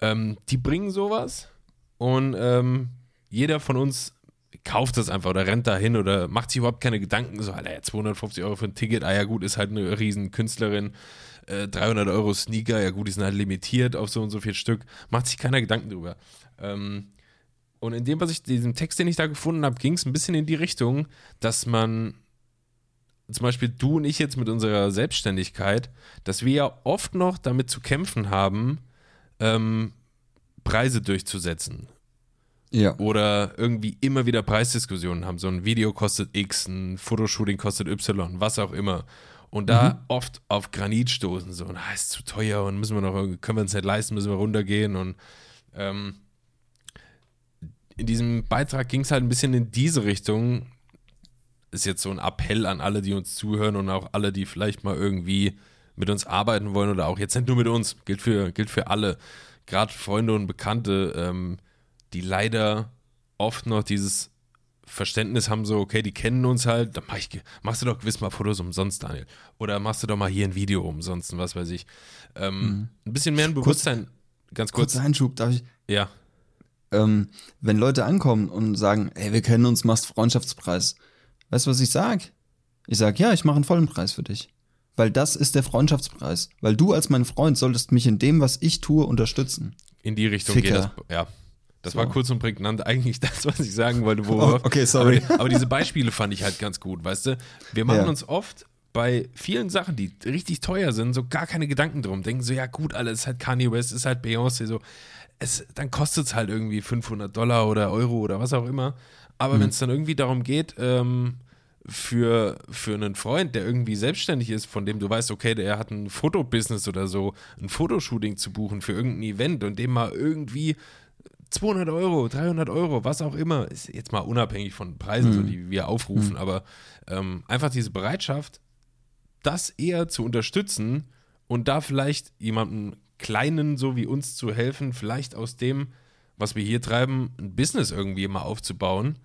ähm, die bringen sowas und ähm, jeder von uns kauft das einfach oder rennt dahin oder macht sich überhaupt keine Gedanken, so, Alter, 250 Euro für ein Ticket, ah ja gut, ist halt eine riesen Künstlerin, äh, 300 Euro Sneaker, ja gut, die sind halt limitiert auf so und so viel Stück, macht sich keiner Gedanken drüber. Ähm, und in dem, was ich, diesem Text, den ich da gefunden habe, ging es ein bisschen in die Richtung, dass man zum Beispiel du und ich jetzt mit unserer Selbstständigkeit, dass wir ja oft noch damit zu kämpfen haben, ähm, Preise durchzusetzen Ja. oder irgendwie immer wieder Preisdiskussionen haben. So ein Video kostet X, ein Fotoshooting kostet Y, was auch immer. Und da oft auf Granit stoßen, so, na, ist zu teuer und müssen wir noch, können wir uns nicht leisten, müssen wir runtergehen. Und ähm, in diesem Beitrag ging es halt ein bisschen in diese Richtung. Ist jetzt so ein Appell an alle, die uns zuhören und auch alle, die vielleicht mal irgendwie mit uns arbeiten wollen oder auch jetzt nicht nur mit uns, gilt für, gilt für alle, gerade Freunde und Bekannte, ähm, die leider oft noch dieses Verständnis haben, so, okay, die kennen uns halt, dann mach ich, machst du doch gewiss mal Fotos umsonst, Daniel. Oder machst du doch mal hier ein Video umsonst was weiß ich. Ähm, Ein bisschen mehr ein Bewusstsein, ganz kurz, Kurzer Einschub, darf ich? ja, Ähm, wenn Leute ankommen und sagen, ey, wir kennen uns, machst Freundschaftspreis. Weißt du, was ich sag? Ich sag, ja, ich mache einen vollen Preis für dich. Weil das ist der Freundschaftspreis. Weil du als mein Freund solltest mich in dem, was ich tue, unterstützen. in die Richtung Ficker. geht das, ja. Das So. war kurz und prägnant eigentlich das, was ich sagen wollte. Oh, okay, sorry. Aber, aber diese Beispiele fand ich halt ganz gut, weißt du? Wir machen Ja. uns oft bei vielen Sachen, die richtig teuer sind, so gar keine Gedanken drum. Denken so, ja gut, alles ist halt Kanye West, ist halt Beyoncé, so. Es, dann kostet es halt irgendwie 500 Dollar oder Euro oder was auch immer. Aber wenn es dann irgendwie darum geht, ähm, für, für einen Freund, der irgendwie selbstständig ist, von dem du weißt, okay, der hat ein Fotobusiness oder so, ein Fotoshooting zu buchen für irgendein Event und dem mal irgendwie 200 Euro, 300 Euro, was auch immer, ist jetzt mal unabhängig von Preisen, so, die wir aufrufen, aber ähm, einfach diese Bereitschaft, das eher zu unterstützen und da vielleicht jemandem Kleinen so wie uns zu helfen, vielleicht aus dem, was wir hier treiben, ein Business irgendwie mal aufzubauen,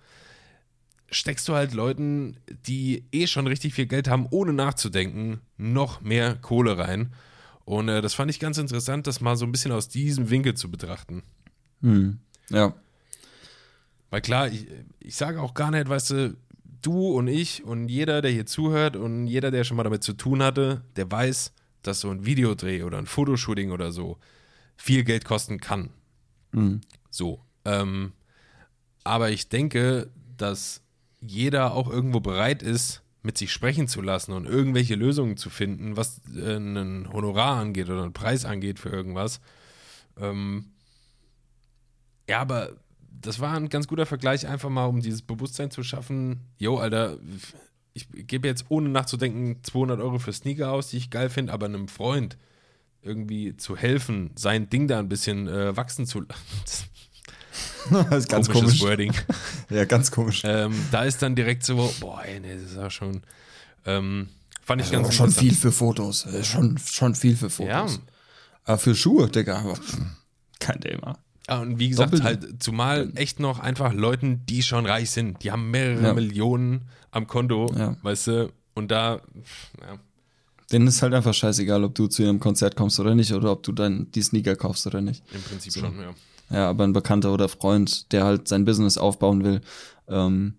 steckst du halt Leuten, die eh schon richtig viel Geld haben, ohne nachzudenken, noch mehr Kohle rein. Und äh, das fand ich ganz interessant, das mal so ein bisschen aus diesem Winkel zu betrachten. Hm. Ja. Weil klar, ich, ich sage auch gar nicht, weißt du, du und ich und jeder, der hier zuhört und jeder, der schon mal damit zu tun hatte, der weiß, dass so ein Videodreh oder ein Fotoshooting oder so viel Geld kosten kann. Hm. So. Ähm, aber ich denke, dass jeder auch irgendwo bereit ist, mit sich sprechen zu lassen und irgendwelche Lösungen zu finden, was äh, ein Honorar angeht oder einen Preis angeht für irgendwas. Ähm, ja, aber das war ein ganz guter Vergleich, einfach mal, um dieses Bewusstsein zu schaffen. Jo, Alter, ich gebe jetzt ohne nachzudenken 200 Euro für Sneaker aus, die ich geil finde, aber einem Freund irgendwie zu helfen, sein Ding da ein bisschen äh, wachsen zu lassen. das ist ganz komisch. Wording. Ja, ganz komisch. ähm, da ist dann direkt so, boah, ey, nee, das ist ja schon, ähm, fand ich Also ganz schon viel für Fotos. Äh, Schon, schon viel für Fotos. Ja. Aber für Schuhe, Digga, kein Thema. Und wie gesagt, Doppelt- halt, zumal echt noch einfach Leuten, die schon reich sind, die haben mehrere Ja. Millionen am Konto, Ja. weißt du, und da, ja, Denen ist halt einfach scheißegal, ob du zu ihrem Konzert kommst oder nicht oder ob du dann die Sneaker kaufst oder nicht. im Prinzip schon, ja. Ja, aber ein Bekannter oder Freund, der halt sein Business aufbauen will, ähm,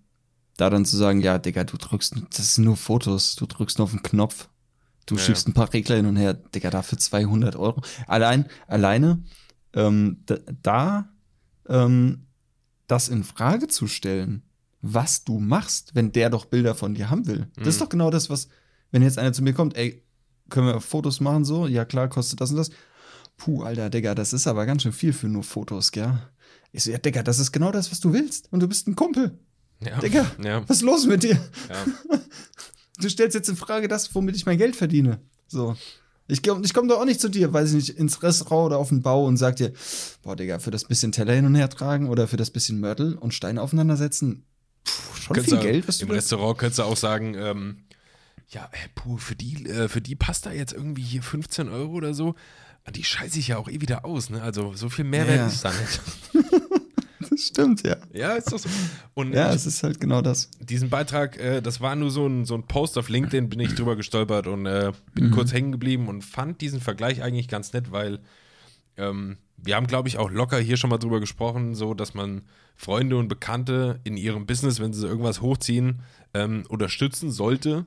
da dann zu sagen, ja, Digga, du drückst, das sind nur Fotos, du drückst nur auf den Knopf, du Ja, schiebst ein paar Regler hin und her, Digga, dafür 200 Euro. Allein, alleine, ähm, da, ähm, das in Frage zu stellen, was du machst, wenn der doch Bilder von dir haben will. Das Mhm. ist doch genau das, was, wenn jetzt einer zu mir kommt, ey, können wir Fotos machen so? Ja, klar, kostet das und das. Puh, Alter, Digga, das ist aber ganz schön viel für nur Fotos, gell? Ich so, ja, Digga, das ist genau das, was du willst. Und du bist ein Kumpel. ja. Digga, Ja, was ist los mit dir? ja. Du stellst jetzt in Frage das, womit ich mein Geld verdiene. So. Ich, ich komme doch auch nicht zu dir, weiß ich nicht, ins Restaurant oder auf den Bau und sag dir, boah, Digga, für das bisschen Teller hin und her tragen oder für das bisschen Mörtel und Steine aufeinander setzen, puh, schon Könntest viel du- Geld, was du Im da- Restaurant könntest du auch sagen, ähm, ja, ey, puh, für die, äh, für die Pasta jetzt irgendwie hier 15 Euro oder so. Die scheiße ich ja auch eh wieder aus, ne? Also so viel Mehrwert Ja. ist da nicht. Stimmt, ja. Ja, ist doch so. Und Ja, es ist halt genau das. diesen Beitrag, äh, das war nur so ein, so ein Post auf LinkedIn, bin ich drüber gestolpert und äh, bin Mhm. kurz hängen geblieben und fand diesen Vergleich eigentlich ganz nett, weil ähm, wir haben, glaube ich, auch locker hier schon mal drüber gesprochen, so dass man Freunde und Bekannte in ihrem Business, wenn sie irgendwas hochziehen, ähm, unterstützen sollte.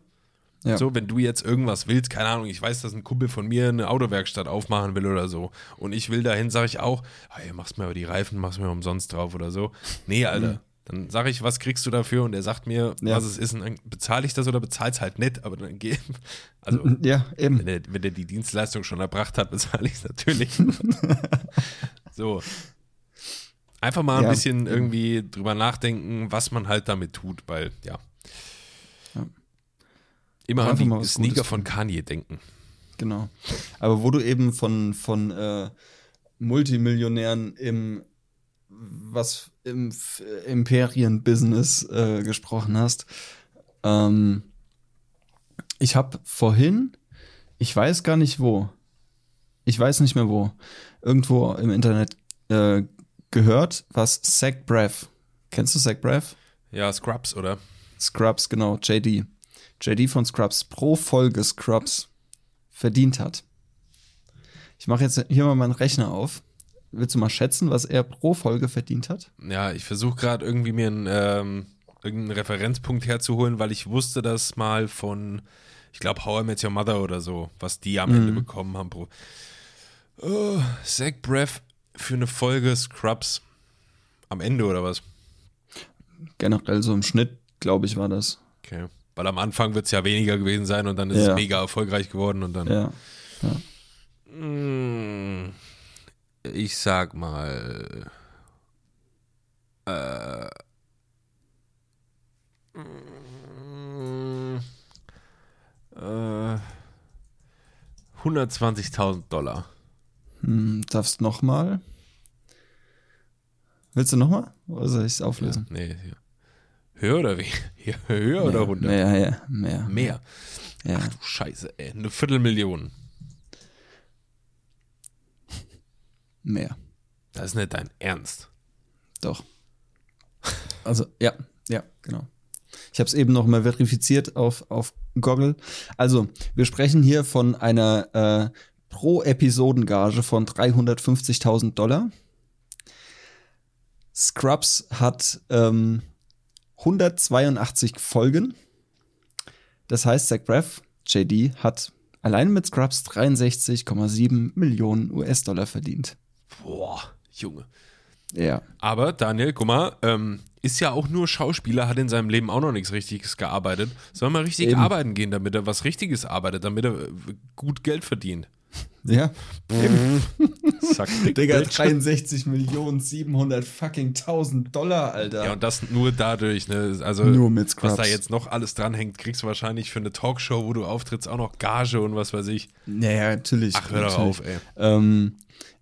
Ja. So, wenn du jetzt irgendwas willst, keine Ahnung, ich weiß, dass ein Kumpel von mir eine Autowerkstatt aufmachen will oder so und ich will dahin, sage ich auch, hey, machst mir aber die Reifen, machst mir umsonst drauf oder so. Nee, Alter. Dann sage ich, was kriegst du dafür? Und er sagt mir, Ja. was es ist. Und dann bezahle ich das oder bezahle es halt nicht. Aber dann geh. Also, Ja, eben. wenn er, wenn er die Dienstleistung schon erbracht hat, bezahle ich es natürlich. so. Einfach mal ein Ja. bisschen irgendwie drüber nachdenken, was man halt damit tut, weil. Ja. Immer an die Sneaker von Kanye denken. Genau. Aber wo du eben von, von äh, Multimillionären im was im F- Imperien-Business äh, gesprochen hast. Ähm, ich habe vorhin, ich weiß gar nicht wo, ich weiß nicht mehr wo, irgendwo im Internet äh, gehört, was Zach Braff, kennst du Zach Braff? Ja, Scrubs, oder? Scrubs, genau, JD. JD von Scrubs pro Folge Scrubs verdient hat. Ich mache jetzt hier mal meinen Rechner auf. Willst du mal schätzen, was er pro Folge verdient hat? Ja, ich versuche gerade irgendwie mir einen, ähm, irgendeinen Referenzpunkt herzuholen, weil ich wusste das mal von, ich glaube, How I Met Your Mother oder so, was die am Ende bekommen haben. Pro. Oh, Zach Braff für eine Folge Scrubs am Ende oder was? Generell so im Schnitt, glaube ich, war das. Okay. Weil am Anfang wird es ja weniger gewesen sein und dann ist Ja. es mega erfolgreich geworden und dann. Ja. Mm, Ich sag mal. Äh, mm, äh, 120.000 Dollar. Hm, darfst noch mal? Willst du noch mal? Oder soll ich es auflösen? Nee, hier. Höher oder wie? Höher oder runter? Mehr, ja, mehr. Mehr. Ja. Ach du Scheiße, ey. Eine Viertelmillion. Mehr. Das ist nicht dein Ernst. Doch. Also, ja, ja, genau. Ich habe es eben noch mal verifiziert auf, auf Goggle. Also, wir sprechen hier von einer äh, pro Episodengage von 350.000 Dollar. Scrubs hat ähm, 182 Folgen. Das heißt, Zach Braff, JD, hat allein mit Scrubs 63,7 Millionen US-Dollar verdient. Boah, Junge. Ja. Aber Daniel, guck mal, ähm, ist ja auch nur Schauspieler, hat in seinem Leben auch noch nichts Richtiges gearbeitet. Soll mal richtig Eben. arbeiten gehen, damit er was Richtiges arbeitet, damit er äh, gut Geld verdient. Ja. Zack, dick Digga, Bitch. 63 Millionen 700 fucking 1000 Dollar, Alter. Ja, und das nur dadurch, ne? Also, Nur mit was da Scrubs. jetzt noch alles dranhängt, kriegst du wahrscheinlich für eine Talkshow, wo du auftrittst, auch noch Gage und was weiß ich. Naja, natürlich. Ach, hör doch auf, ey. Ähm,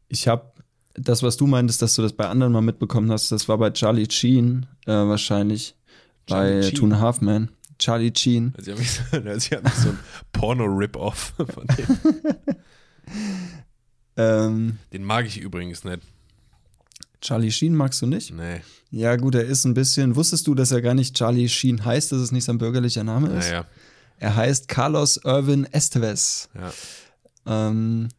ich habe das, was du meintest, dass du das bei anderen mal mitbekommen hast, das war bei Charlie Sheen äh, wahrscheinlich. Charlie bei Sheen? Two and a Half Men. Charlie Sheen. Sie haben so, sie haben so ein Porno-Rip-Off von dem. Ähm, Den mag ich übrigens nicht. Charlie Sheen magst du nicht? Nee, Ja, gut, er ist ein bisschen. Wusstest du, dass er gar nicht Charlie Sheen heißt, dass es nicht sein bürgerlicher Name ist? naja, Er heißt Carlos Irvin Esteves. ja. Ähm,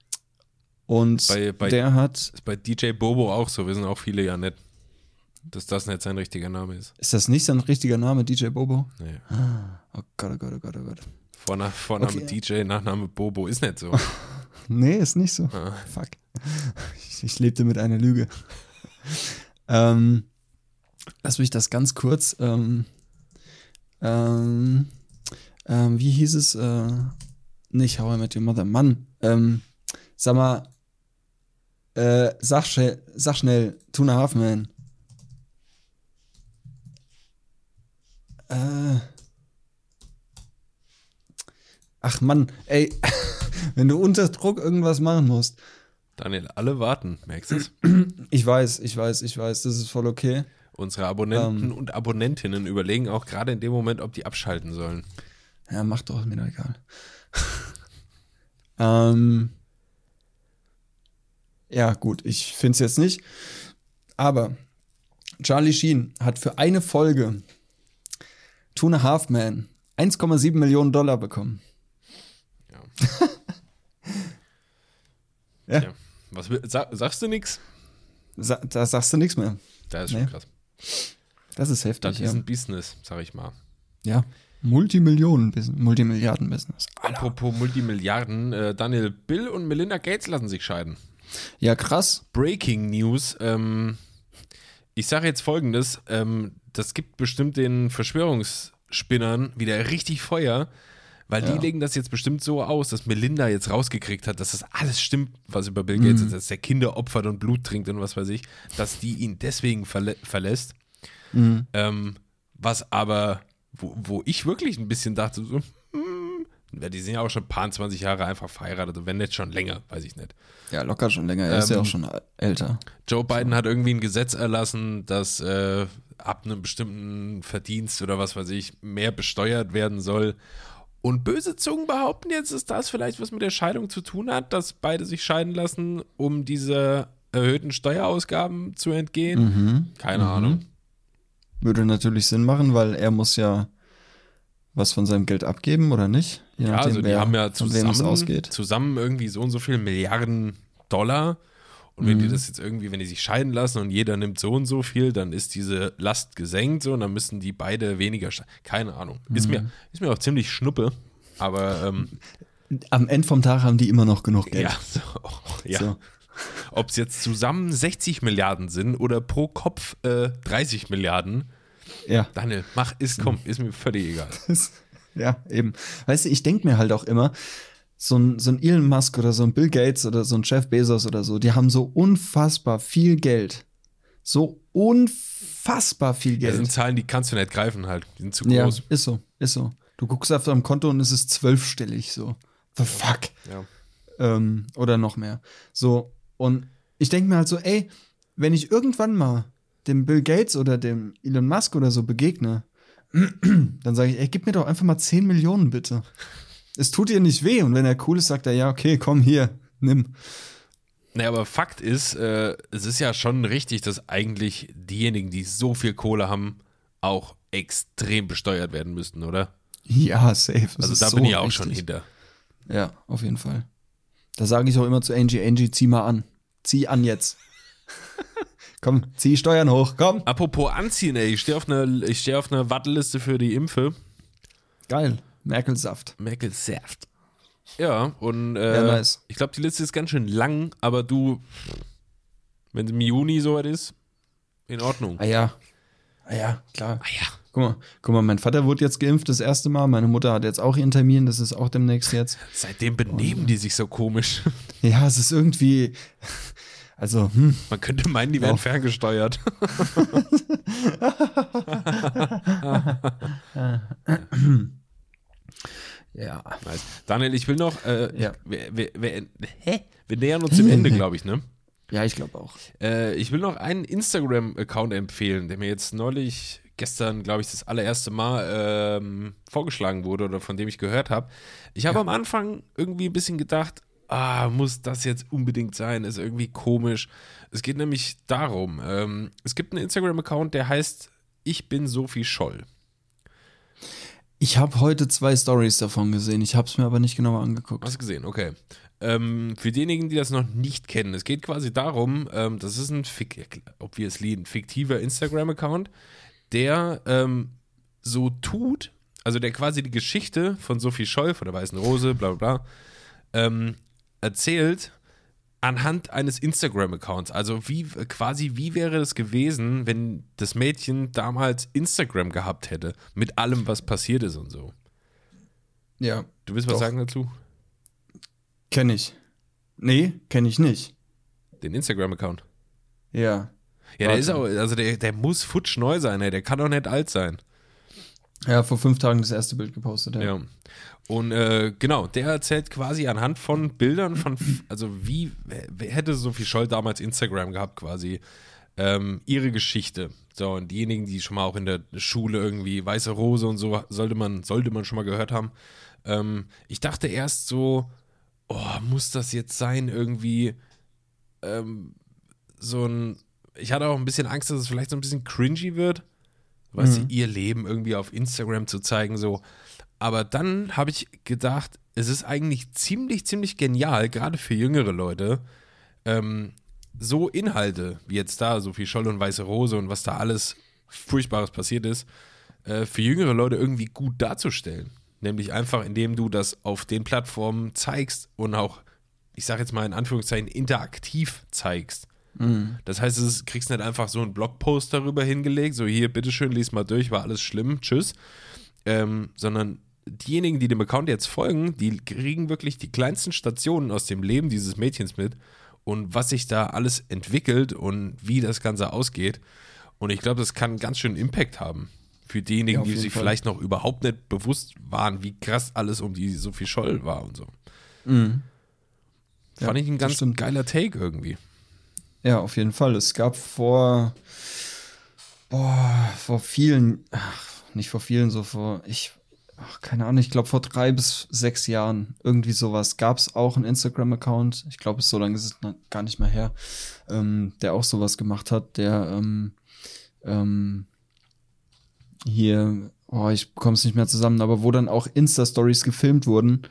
und Bei- bei- der hat. Ist bei DJ Bobo auch so, wissen auch viele ja nicht, dass das nicht sein richtiger Name ist. Ist das nicht sein richtiger Name, DJ Bobo? Nee. Oh Gott, oh Gott, oh Gott, oh Gott. Vorna Vorname Okay. DJ, Nachname Bobo ist nicht so. Nee, ist nicht so. Ah. Fuck. Ich, ich lebte mit einer Lüge. ähm, lass mich das ganz kurz. Ähm, ähm, ähm, wie hieß es? Äh, nicht How I Met Your Mother. Mann. Ähm, sag mal. Äh, sag, schnell, sag schnell, Tuna Halfman. Äh. Ach Mann, ey, wenn du unter Druck irgendwas machen musst. Daniel, alle warten, merkst du es? Ich weiß, ich weiß, ich weiß, das ist voll okay. Unsere Abonnenten Ähm. und Abonnentinnen überlegen auch gerade in dem Moment, ob die abschalten sollen. Ja, mach doch, mir doch egal. ähm, ja, gut, ich finde es jetzt nicht. Aber Charlie Sheen hat für eine Folge Two and a Half Man 1,7 Millionen Dollar bekommen. Ja. Ja. Ja. Was, sag, sagst du nix? Sa da sagst du nichts mehr. Da ist schon Nee. krass. Das ist Das heftig, ist ja. ein Business, sag ich mal. ja. Multimillionen-Business, Multimilliarden-Business. Apropos Multimilliarden, äh, Daniel, Bill und Melinda Gates lassen sich scheiden. Ja, krass. Breaking News. Ähm, ich sage jetzt folgendes: ähm, Das gibt bestimmt den Verschwörungsspinnern wieder richtig Feuer, weil Ja. die legen das jetzt bestimmt so aus, dass Melinda jetzt rausgekriegt hat, dass das alles stimmt, was über Bill Gates ist, dass der Kinder opfert und Blut trinkt und was weiß ich, dass die ihn deswegen verlä verlässt. Mhm. Ähm, was aber, wo, wo ich wirklich ein bisschen dachte, so, hm, die sind ja auch schon ein paar 20 Jahre einfach verheiratet, wenn nicht schon länger, weiß ich nicht. Ja, locker schon länger. Er ist ja Ähm, auch schon älter. Joe Biden hat irgendwie ein Gesetz erlassen, dass äh, ab einem bestimmten Verdienst oder was weiß ich mehr besteuert werden soll. Und böse Zungen behaupten jetzt, dass das vielleicht was mit der Scheidung zu tun hat, dass beide sich scheiden lassen, um diese erhöhten Steuerausgaben zu entgehen. Mhm. Keine Ahnung. Würde natürlich Sinn machen, weil er muss ja was von seinem Geld abgeben oder nicht? Je Ja, nachdem, also die wer- haben ja zusammen, ausgeht. zusammen irgendwie so und so viele Milliarden Dollar. Und wenn die Mhm. das jetzt irgendwie, wenn die sich scheiden lassen und jeder nimmt so und so viel, dann ist diese Last gesenkt so und dann müssen die beide weniger. Keine Ahnung. Ist, Mhm. mir, ist mir auch ziemlich schnuppe. Aber ähm, Am Ende vom Tag haben die immer noch genug Geld. ja, so, ja. So. ob es jetzt zusammen 60 Milliarden sind oder pro Kopf äh, 30 Milliarden, Ja. Daniel, mach, ist, komm, ist mir völlig egal. Das- ja, eben. Weißt du, ich denke mir halt auch immer, so ein, so ein Elon Musk oder so ein Bill Gates oder so ein Jeff Bezos oder so, die haben so unfassbar viel Geld. So unfassbar viel Das sind Geld. Zahlen, die kannst du nicht greifen halt. Die sind zu Ja, groß. ist so, ist so. Du guckst auf deinem Konto und es ist zwölfstellig so. The fuck? Ja. ähm, oder noch mehr. So, und ich denke mir halt so, ey, wenn ich irgendwann mal dem Bill Gates oder dem Elon Musk oder so begegne, dann sage ich, ey, gib mir doch einfach mal 10 Millionen bitte. Es tut ihr nicht weh. Und wenn er cool ist, sagt er, ja, okay, komm hier, nimm. Naja, aber Fakt ist, äh, es ist ja schon richtig, dass eigentlich diejenigen, die so viel Kohle haben, auch extrem besteuert werden müssten, oder? Ja, safe. Das Also da so bin ich auch richtig. schon hinter. Ja, auf jeden Fall. Da sage ich auch immer zu Angie, Angie, zieh mal an. Zieh an jetzt. komm, zieh Steuern hoch, komm. Apropos anziehen, ey, ich stehe auf einer steh auf einer Warteliste für die Impfe. Geil. Merkelsaft. Merkelsaft. Ja, und äh, Ja, nice. ich glaube, die Liste ist ganz schön lang, aber du, wenn es im Juni soweit ist, in Ordnung. Ah ja. Ah ja, klar. Ah ja. Guck mal, guck mal, mein Vater wurde jetzt geimpft das erste Mal. Meine Mutter hat jetzt auch ihren Termin, das ist auch demnächst jetzt. Seitdem benehmen die sich so komisch. Ja, es ist irgendwie. Also, hm. Man könnte meinen, die werden Ja. ferngesteuert. Ja. Nice. Daniel, ich will noch, äh, Ja. wir, wir, wir, hä? wir nähern uns dem Ende, glaube ich, ne? Ja, ich glaube auch. Äh, ich will noch einen Instagram-Account empfehlen, der mir jetzt neulich, gestern, glaube ich, das allererste Mal ähm, vorgeschlagen wurde oder von dem ich gehört habe. Ich habe am Anfang irgendwie ein bisschen gedacht, ah, muss das jetzt unbedingt sein? Ist irgendwie komisch. Es geht nämlich darum, ähm, es gibt einen Instagram-Account, der heißt Ich bin Sophie Scholl. Ich habe heute zwei Stories davon gesehen. Ich habe es mir aber nicht genauer angeguckt. Hast du gesehen, okay. Ähm, für diejenigen, die das noch nicht kennen, es geht quasi darum, ähm, das ist ein, obviously ein fiktiver Instagram-Account, der ähm, so tut, also der quasi die Geschichte von Sophie Scholl, von der Weißen Rose, bla bla bla, ähm, erzählt anhand eines Instagram-Accounts. Also wie quasi, wie wäre es gewesen, wenn das Mädchen damals Instagram gehabt hätte, mit allem, was passiert ist und so. Ja, Du willst was Doch. sagen dazu? kenne ich. Nee, kenne ich nicht. Den Instagram-Account. Ja. Ja, der Warte. ist auch, also der, der muss futsch neu sein, ey. der kann doch nicht alt sein. Ja, vor fünf Tagen das erste Bild gepostet. Ja. Ja. Und äh, genau, der erzählt quasi anhand von Bildern von, also wie hätte Sophie Scholl damals Instagram gehabt, quasi, ähm, ihre Geschichte. So, und diejenigen, die schon mal auch in der Schule irgendwie Weiße Rose und so, sollte man, sollte man schon mal gehört haben. Ähm, ich dachte erst so, oh, muss das jetzt sein, irgendwie ähm, so ein, ich hatte auch ein bisschen Angst, dass es vielleicht so ein bisschen cringy wird, was sie ihr Leben irgendwie auf Instagram zu zeigen, so. Aber dann habe ich gedacht, es ist eigentlich ziemlich, ziemlich genial, gerade für jüngere Leute, ähm, so Inhalte wie jetzt da, Sophie Scholl und Weiße Rose und was da alles Furchtbares passiert ist, äh, für jüngere Leute irgendwie gut darzustellen. Nämlich einfach, indem du das auf den Plattformen zeigst und auch, ich sage jetzt mal in Anführungszeichen, interaktiv zeigst. Das heißt, es kriegst nicht einfach so einen Blogpost darüber hingelegt, so hier, bitteschön, lies mal durch, war alles schlimm, tschüss. Ähm, sondern diejenigen, die dem Account jetzt folgen, die kriegen wirklich die kleinsten Stationen aus dem Leben dieses Mädchens mit und was sich da alles entwickelt und wie das Ganze ausgeht. Und ich glaube, das kann ganz schön Impact haben für Ja, diejenigen, auf die sich Fall. vielleicht noch überhaupt nicht bewusst waren, wie krass alles um die Sophie Scholl war und so. Mhm. Fand Ja, ich ein ganz stimmt. geiler Take irgendwie. Ja, auf jeden Fall. Es gab vor, boah, vor vielen, ach, nicht vor vielen, so vor, ich, ach, keine Ahnung, ich glaube vor drei bis sechs Jahren, irgendwie sowas, gab es auch einen Instagram-Account, ich glaube, so lange ist es gar nicht mehr her, ähm, der auch sowas gemacht hat, der ähm, ähm, hier, oh, ich bekomme es nicht mehr zusammen, aber wo dann auch Insta-Stories gefilmt wurden,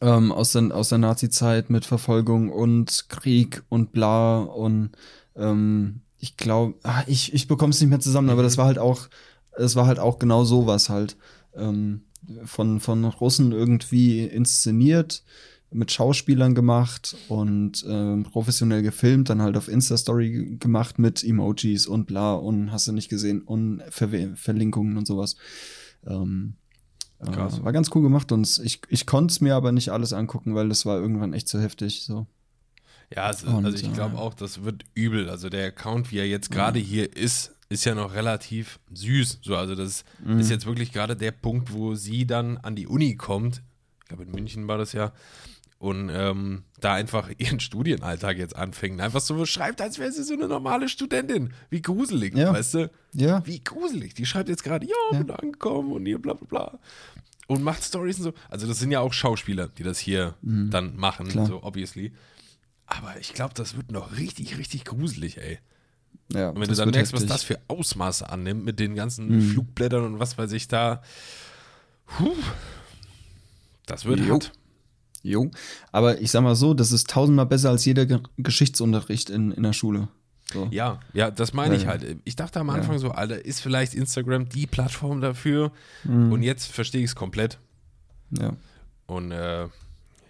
ähm, aus, der, aus der Nazi-Zeit mit Verfolgung und Krieg und bla und ähm, ich glaube, ah, ich, ich bekomme es nicht mehr zusammen, aber das war halt auch, es war halt auch genau sowas halt. Ähm, von, von Russen irgendwie inszeniert, mit Schauspielern gemacht und ähm, professionell gefilmt, dann halt auf Insta-Story gemacht mit Emojis und bla und hast du nicht gesehen und Ver Verlinkungen und sowas. Ähm, äh, war ganz cool gemacht und ich, ich konnte es mir aber nicht alles angucken, weil das war irgendwann echt zu heftig. So. Ja, also, Und, also ich glaube äh, auch, das wird übel. Also der Account, wie er jetzt gerade hier ist, ist ja noch relativ süß. So, also das Mhm. ist jetzt wirklich gerade der Punkt, wo sie dann an die Uni kommt. Ich glaube, in München war das ja. Und ähm, da einfach ihren Studienalltag jetzt anfängt. Einfach so schreibt, als wäre sie so eine normale Studentin. Wie gruselig, Ja. weißt du? Ja. Wie gruselig. Die schreibt jetzt gerade, ja, Ja. bin angekommen und hier bla bla bla. Und macht Stories und so. Also das sind ja auch Schauspieler, die das hier dann machen, Mhm. Klar. so obviously. Aber ich glaube, das wird noch richtig, richtig gruselig, ey. Ja, Und wenn du dann merkst, was heftig. das für Ausmaße annimmt mit den ganzen Flugblättern und was weiß ich da. Puh, das wird Jo. hart. Jo. Aber ich sag mal so, das ist tausendmal besser als jeder Ge Geschichtsunterricht in, in der Schule. So. Ja, ja, das meine ich Ja. halt. Ich dachte am Anfang so, Alter, ist vielleicht Instagram die Plattform dafür? Mhm. Und jetzt verstehe ich es komplett. ja. Und äh,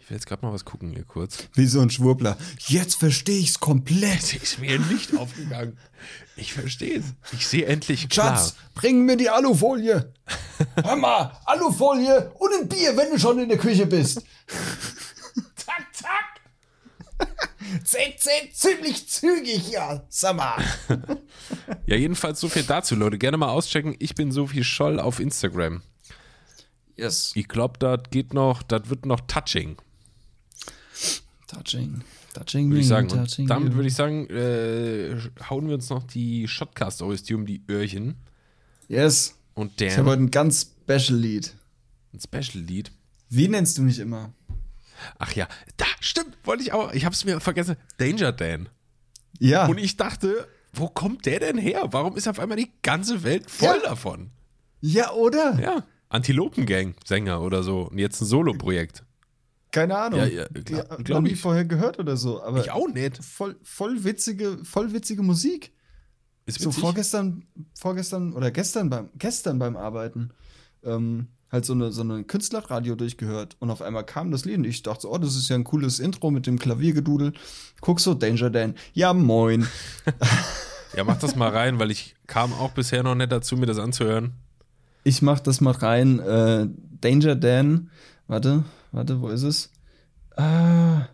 ich will jetzt gerade mal was gucken hier kurz. Wie so ein Schwurbler. Jetzt verstehe ich's komplett. Ist mir ein Licht aufgegangen. Ich verstehe es. Ich sehe endlich klar. Schatz, bring mir die Alufolie. Hör mal, Alufolie und ein Bier, wenn du schon in der Küche bist. Zack, zack. Zäh, zäh, ziemlich zügig, ja. Sag mal. Ja, jedenfalls so viel dazu, Leute. Gerne mal auschecken. Ich bin Sophie Scholl auf Instagram. Yes. Ich glaube, das geht noch, das wird noch touching, Touching. Touching würde ich sagen. Und touching damit würde ich sagen, äh, hauen wir uns noch die Shotcast OST um die Öhrchen. Yes. Und Ich habe der heute ein ganz special Lied. ein Special-Lied. Wie nennst du mich immer? Ach ja, da, stimmt, wollte ich auch. Ich habe es mir vergessen. Danger Dan. Ja. Und ich dachte, wo kommt der denn her? Warum ist auf einmal die ganze Welt voll Ja. davon? Ja, oder? Ja, Antilopengang, Sänger oder so. Und jetzt ein Solo-Projekt. Keine Ahnung. Ja, ja, klar, ja, glaub ich. vorher gehört oder so. Aber Ich auch nicht. voll, voll witzige, voll witzige Musik. Ist So witzig. vorgestern, vorgestern oder gestern beim, gestern beim Arbeiten, ähm, halt so eine, so eine Künstlerradio durchgehört und auf einmal kam das Lied und ich dachte so, oh, das ist ja ein cooles Intro mit dem Klaviergedudel. Guck so, Danger Dan. Ja, moin. Ja, mach das mal rein, weil ich kam auch bisher noch nicht dazu, mir das anzuhören. Ich mach das mal rein. Äh, Danger Dan. Warte, warte, wo ist es? Ah,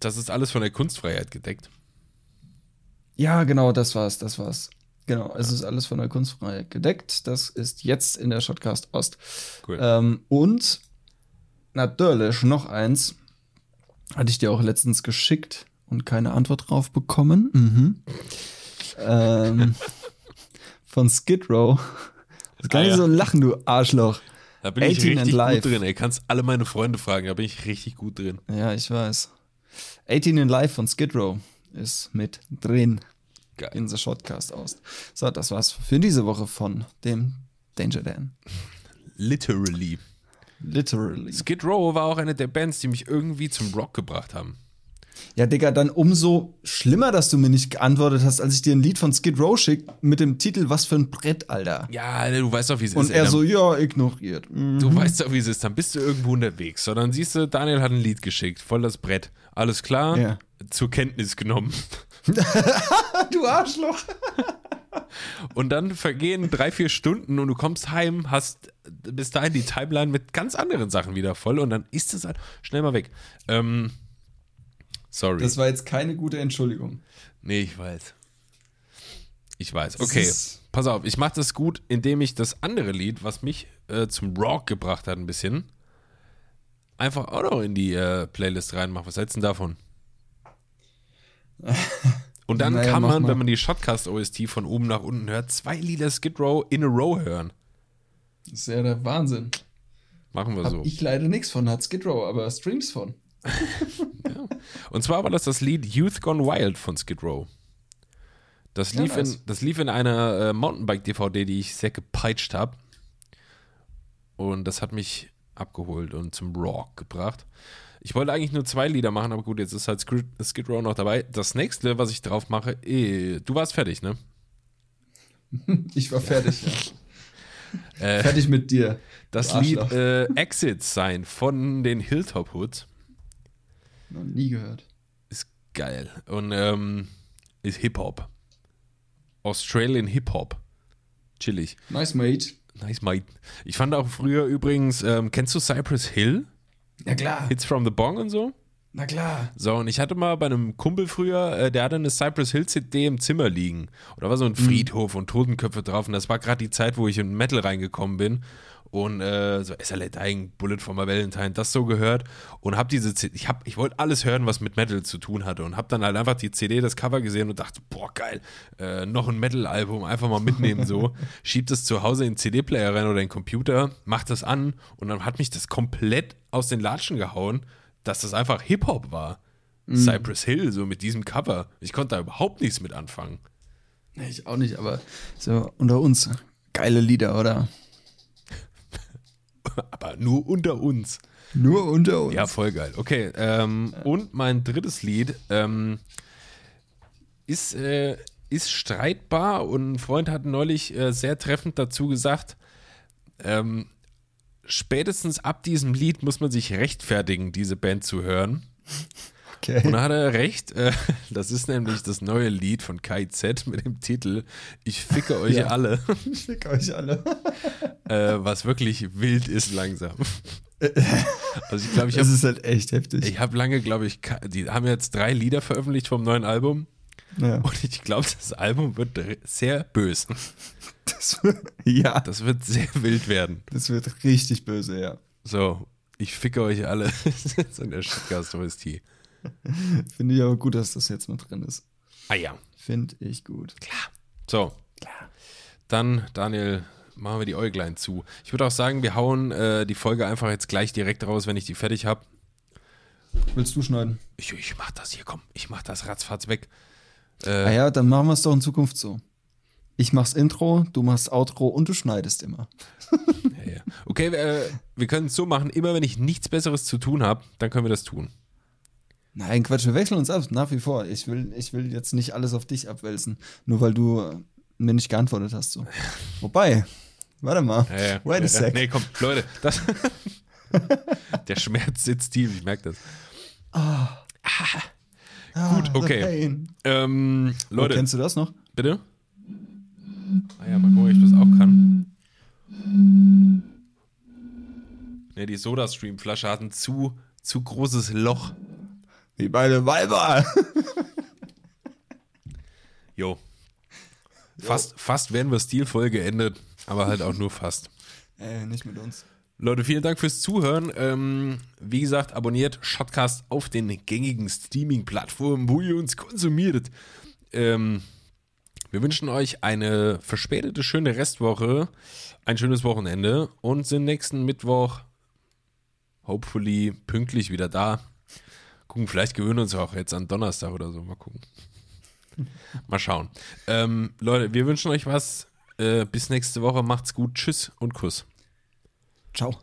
Das ist alles von der Kunstfreiheit gedeckt. ja, genau, das war's, das war's. Genau, es ist alles von der Kunstfreiheit gedeckt. Das ist jetzt in der Shotcast Ost. Cool. Ähm, und natürlich noch eins. Hatte ich dir auch letztens geschickt und keine Antwort drauf bekommen. Mhm. ähm, von Skid Row. Das kann Ah, nicht ja. so lachen, du Arschloch. Da bin ich 18 and richtig gut drin. Ey, kannst alle meine Freunde fragen, da bin ich richtig gut drin. Ja, ich weiß. 18 in Live von Skid Row ist mit drin Geil. in the Shotcast aus. So, das war's für diese Woche von dem Danger Dan. Literally. Literally. Skid Row war auch eine der Bands, die mich irgendwie zum Rock gebracht haben. Ja, Digga, dann umso schlimmer, dass du mir nicht geantwortet hast, als ich dir ein Lied von Skid Row schick mit dem Titel Was für ein Brett, Alter. Ja, Alter, du weißt doch, wie es Und ist. er ey. Dann- so, ja, ignoriert. Mhm. Du weißt doch, wie es ist. Dann bist du irgendwo unterwegs. So, dann siehst du, Daniel hat ein Lied geschickt. Voll das Brett. Alles klar. Ja. Zur Kenntnis genommen. Du Arschloch. Und dann vergehen drei, vier Stunden und du kommst heim, hast bis dahin die Timeline mit ganz anderen Sachen wieder voll und dann ist es halt schnell mal weg. Ähm, sorry. Das war jetzt keine gute Entschuldigung. nee, ich weiß. Ich weiß. Okay, pass auf. Ich mache das gut, indem ich das andere Lied, was mich äh, zum Rock gebracht hat, ein bisschen, einfach auch noch in die äh, Playlist reinmache. Was hältst du denn davon? Und dann Naja, kann man, mal. wenn man die Shotcast-OST von oben nach unten hört, zwei Lieder Skid Row in a row hören. Das ist ja der Wahnsinn. Machen wir Hab so. ich leider nichts von, hat Skid Row, aber Streams von. Und zwar war das das Lied Youth Gone Wild von Skid Row. Das Ja, lief, nice. in, das lief in einer äh, Mountainbike-DVD, die ich sehr gepeitscht habe. Und das hat mich abgeholt und zum Rock gebracht. Ich wollte eigentlich nur zwei Lieder machen, aber gut, jetzt ist halt Skid, Row noch dabei. Das nächste, was ich drauf mache, eh, du warst fertig, ne? Ich war fertig, ja. Äh, Fertig mit dir. das Lied äh, Exit sein von den Hilltop Hoods Noch nie gehört. ist geil. Und ähm, ist Hip-Hop. Australian Hip-Hop. Chillig. Nice, mate. Nice, mate. Ich fand auch früher übrigens, ähm, kennst du Cypress Hill? Na klar. Hits from the Bong und so? Na klar. So, und ich hatte mal bei einem Kumpel früher, äh, der hatte eine Cypress Hill CD im Zimmer liegen. Und da war so ein Friedhof und Totenköpfe drauf. Und das war gerade die Zeit, wo ich in Metal reingekommen bin. Und äh, so SLA Dying, Bullet for my Valentine, das so gehört. Und hab diese CD, ich, hab, ich wollte alles hören, was mit Metal zu tun hatte. Und hab dann halt einfach die CD, das Cover gesehen und dachte, boah, geil, äh, noch ein Metal-Album, einfach mal mitnehmen so. Schieb das zu Hause in den CD-Player rein oder in den Computer, mach das an. Und dann hat mich das komplett aus den Latschen gehauen, dass das einfach Hip-Hop war. Cypress Hill, so mit diesem Cover. Ich konnte da überhaupt nichts mit anfangen. Nee, ich auch nicht, aber so unter uns. Geile Lieder, oder? Aber nur unter uns. Nur unter uns. Ja, voll geil. Okay, ähm, und mein drittes Lied ähm, ist, äh, ist streitbar und ein Freund hat neulich äh, sehr treffend dazu gesagt, ähm, spätestens ab diesem Lied muss man sich rechtfertigen, diese Band zu hören. Und Okay. da hat er recht. Äh, das ist nämlich das neue Lied von KZ mit dem Titel Ich ficke euch Ja. alle, Ich fick euch alle. äh, was wirklich wild ist langsam. Also ich glaube, ich Das habe ist halt echt heftig. ich hab lange, glaube ich, die haben jetzt drei Lieder veröffentlicht vom neuen Album ja. und ich glaube, das Album wird sehr böse. Das, ja, Das wird sehr wild werden. das wird richtig böse, ja. So, ich ficke euch alle. Das ist so der Shitcast OST. Finde ich aber gut, dass das jetzt mit drin ist. Ah ja, Finde ich gut. klar. So, Dann, Daniel, machen wir die Äuglein zu. Ich würde auch sagen, wir hauen äh, die Folge einfach jetzt gleich direkt raus, wenn ich die fertig habe. Willst du schneiden? Ich, ich mach das hier, komm. Ich mach das ratzfatz weg. Ah ja, dann machen wir es doch in Zukunft so. Ich mach's Intro, du machst Outro und du schneidest immer. Ja, ja. Okay, äh, wir können es so machen, immer wenn ich nichts Besseres zu tun habe, dann können wir das tun. Nein, Quatsch, wir wechseln uns ab, nach wie vor. Ich will, ich will jetzt nicht alles auf dich abwälzen, nur weil du äh, mir nicht geantwortet hast. So. Wobei, warte mal. Ja, ja. Wait a sec. Nee, komm, Leute, das der Schmerz sitzt tief, ich merke das. Ah, Gut, the okay. Ähm, Oh, Leute, kennst du das noch? bitte? Ah ja, mal gucken, ob ich das auch kann. Ne, die Soda-Stream-Flasche hat ein zu, zu großes Loch. Wie beide Weiber. Jo. Fast, fast wären wir stilvoll geendet, aber halt auch nur fast. Ey, nicht mit uns. Leute, vielen Dank fürs Zuhören. Ähm, wie gesagt, abonniert Shotcast auf den gängigen Streaming-Plattformen, wo ihr uns konsumiert. Ähm, wir wünschen euch eine verspätete, schöne Restwoche, ein schönes Wochenende und sind nächsten Mittwoch hopefully pünktlich wieder da. Gucken, vielleicht gewöhnen wir uns auch jetzt an Donnerstag oder so. Mal gucken. Mal schauen. Ähm, Leute, wir wünschen euch was. Äh, bis nächste Woche. Macht's gut. Tschüss und Kuss. Ciao.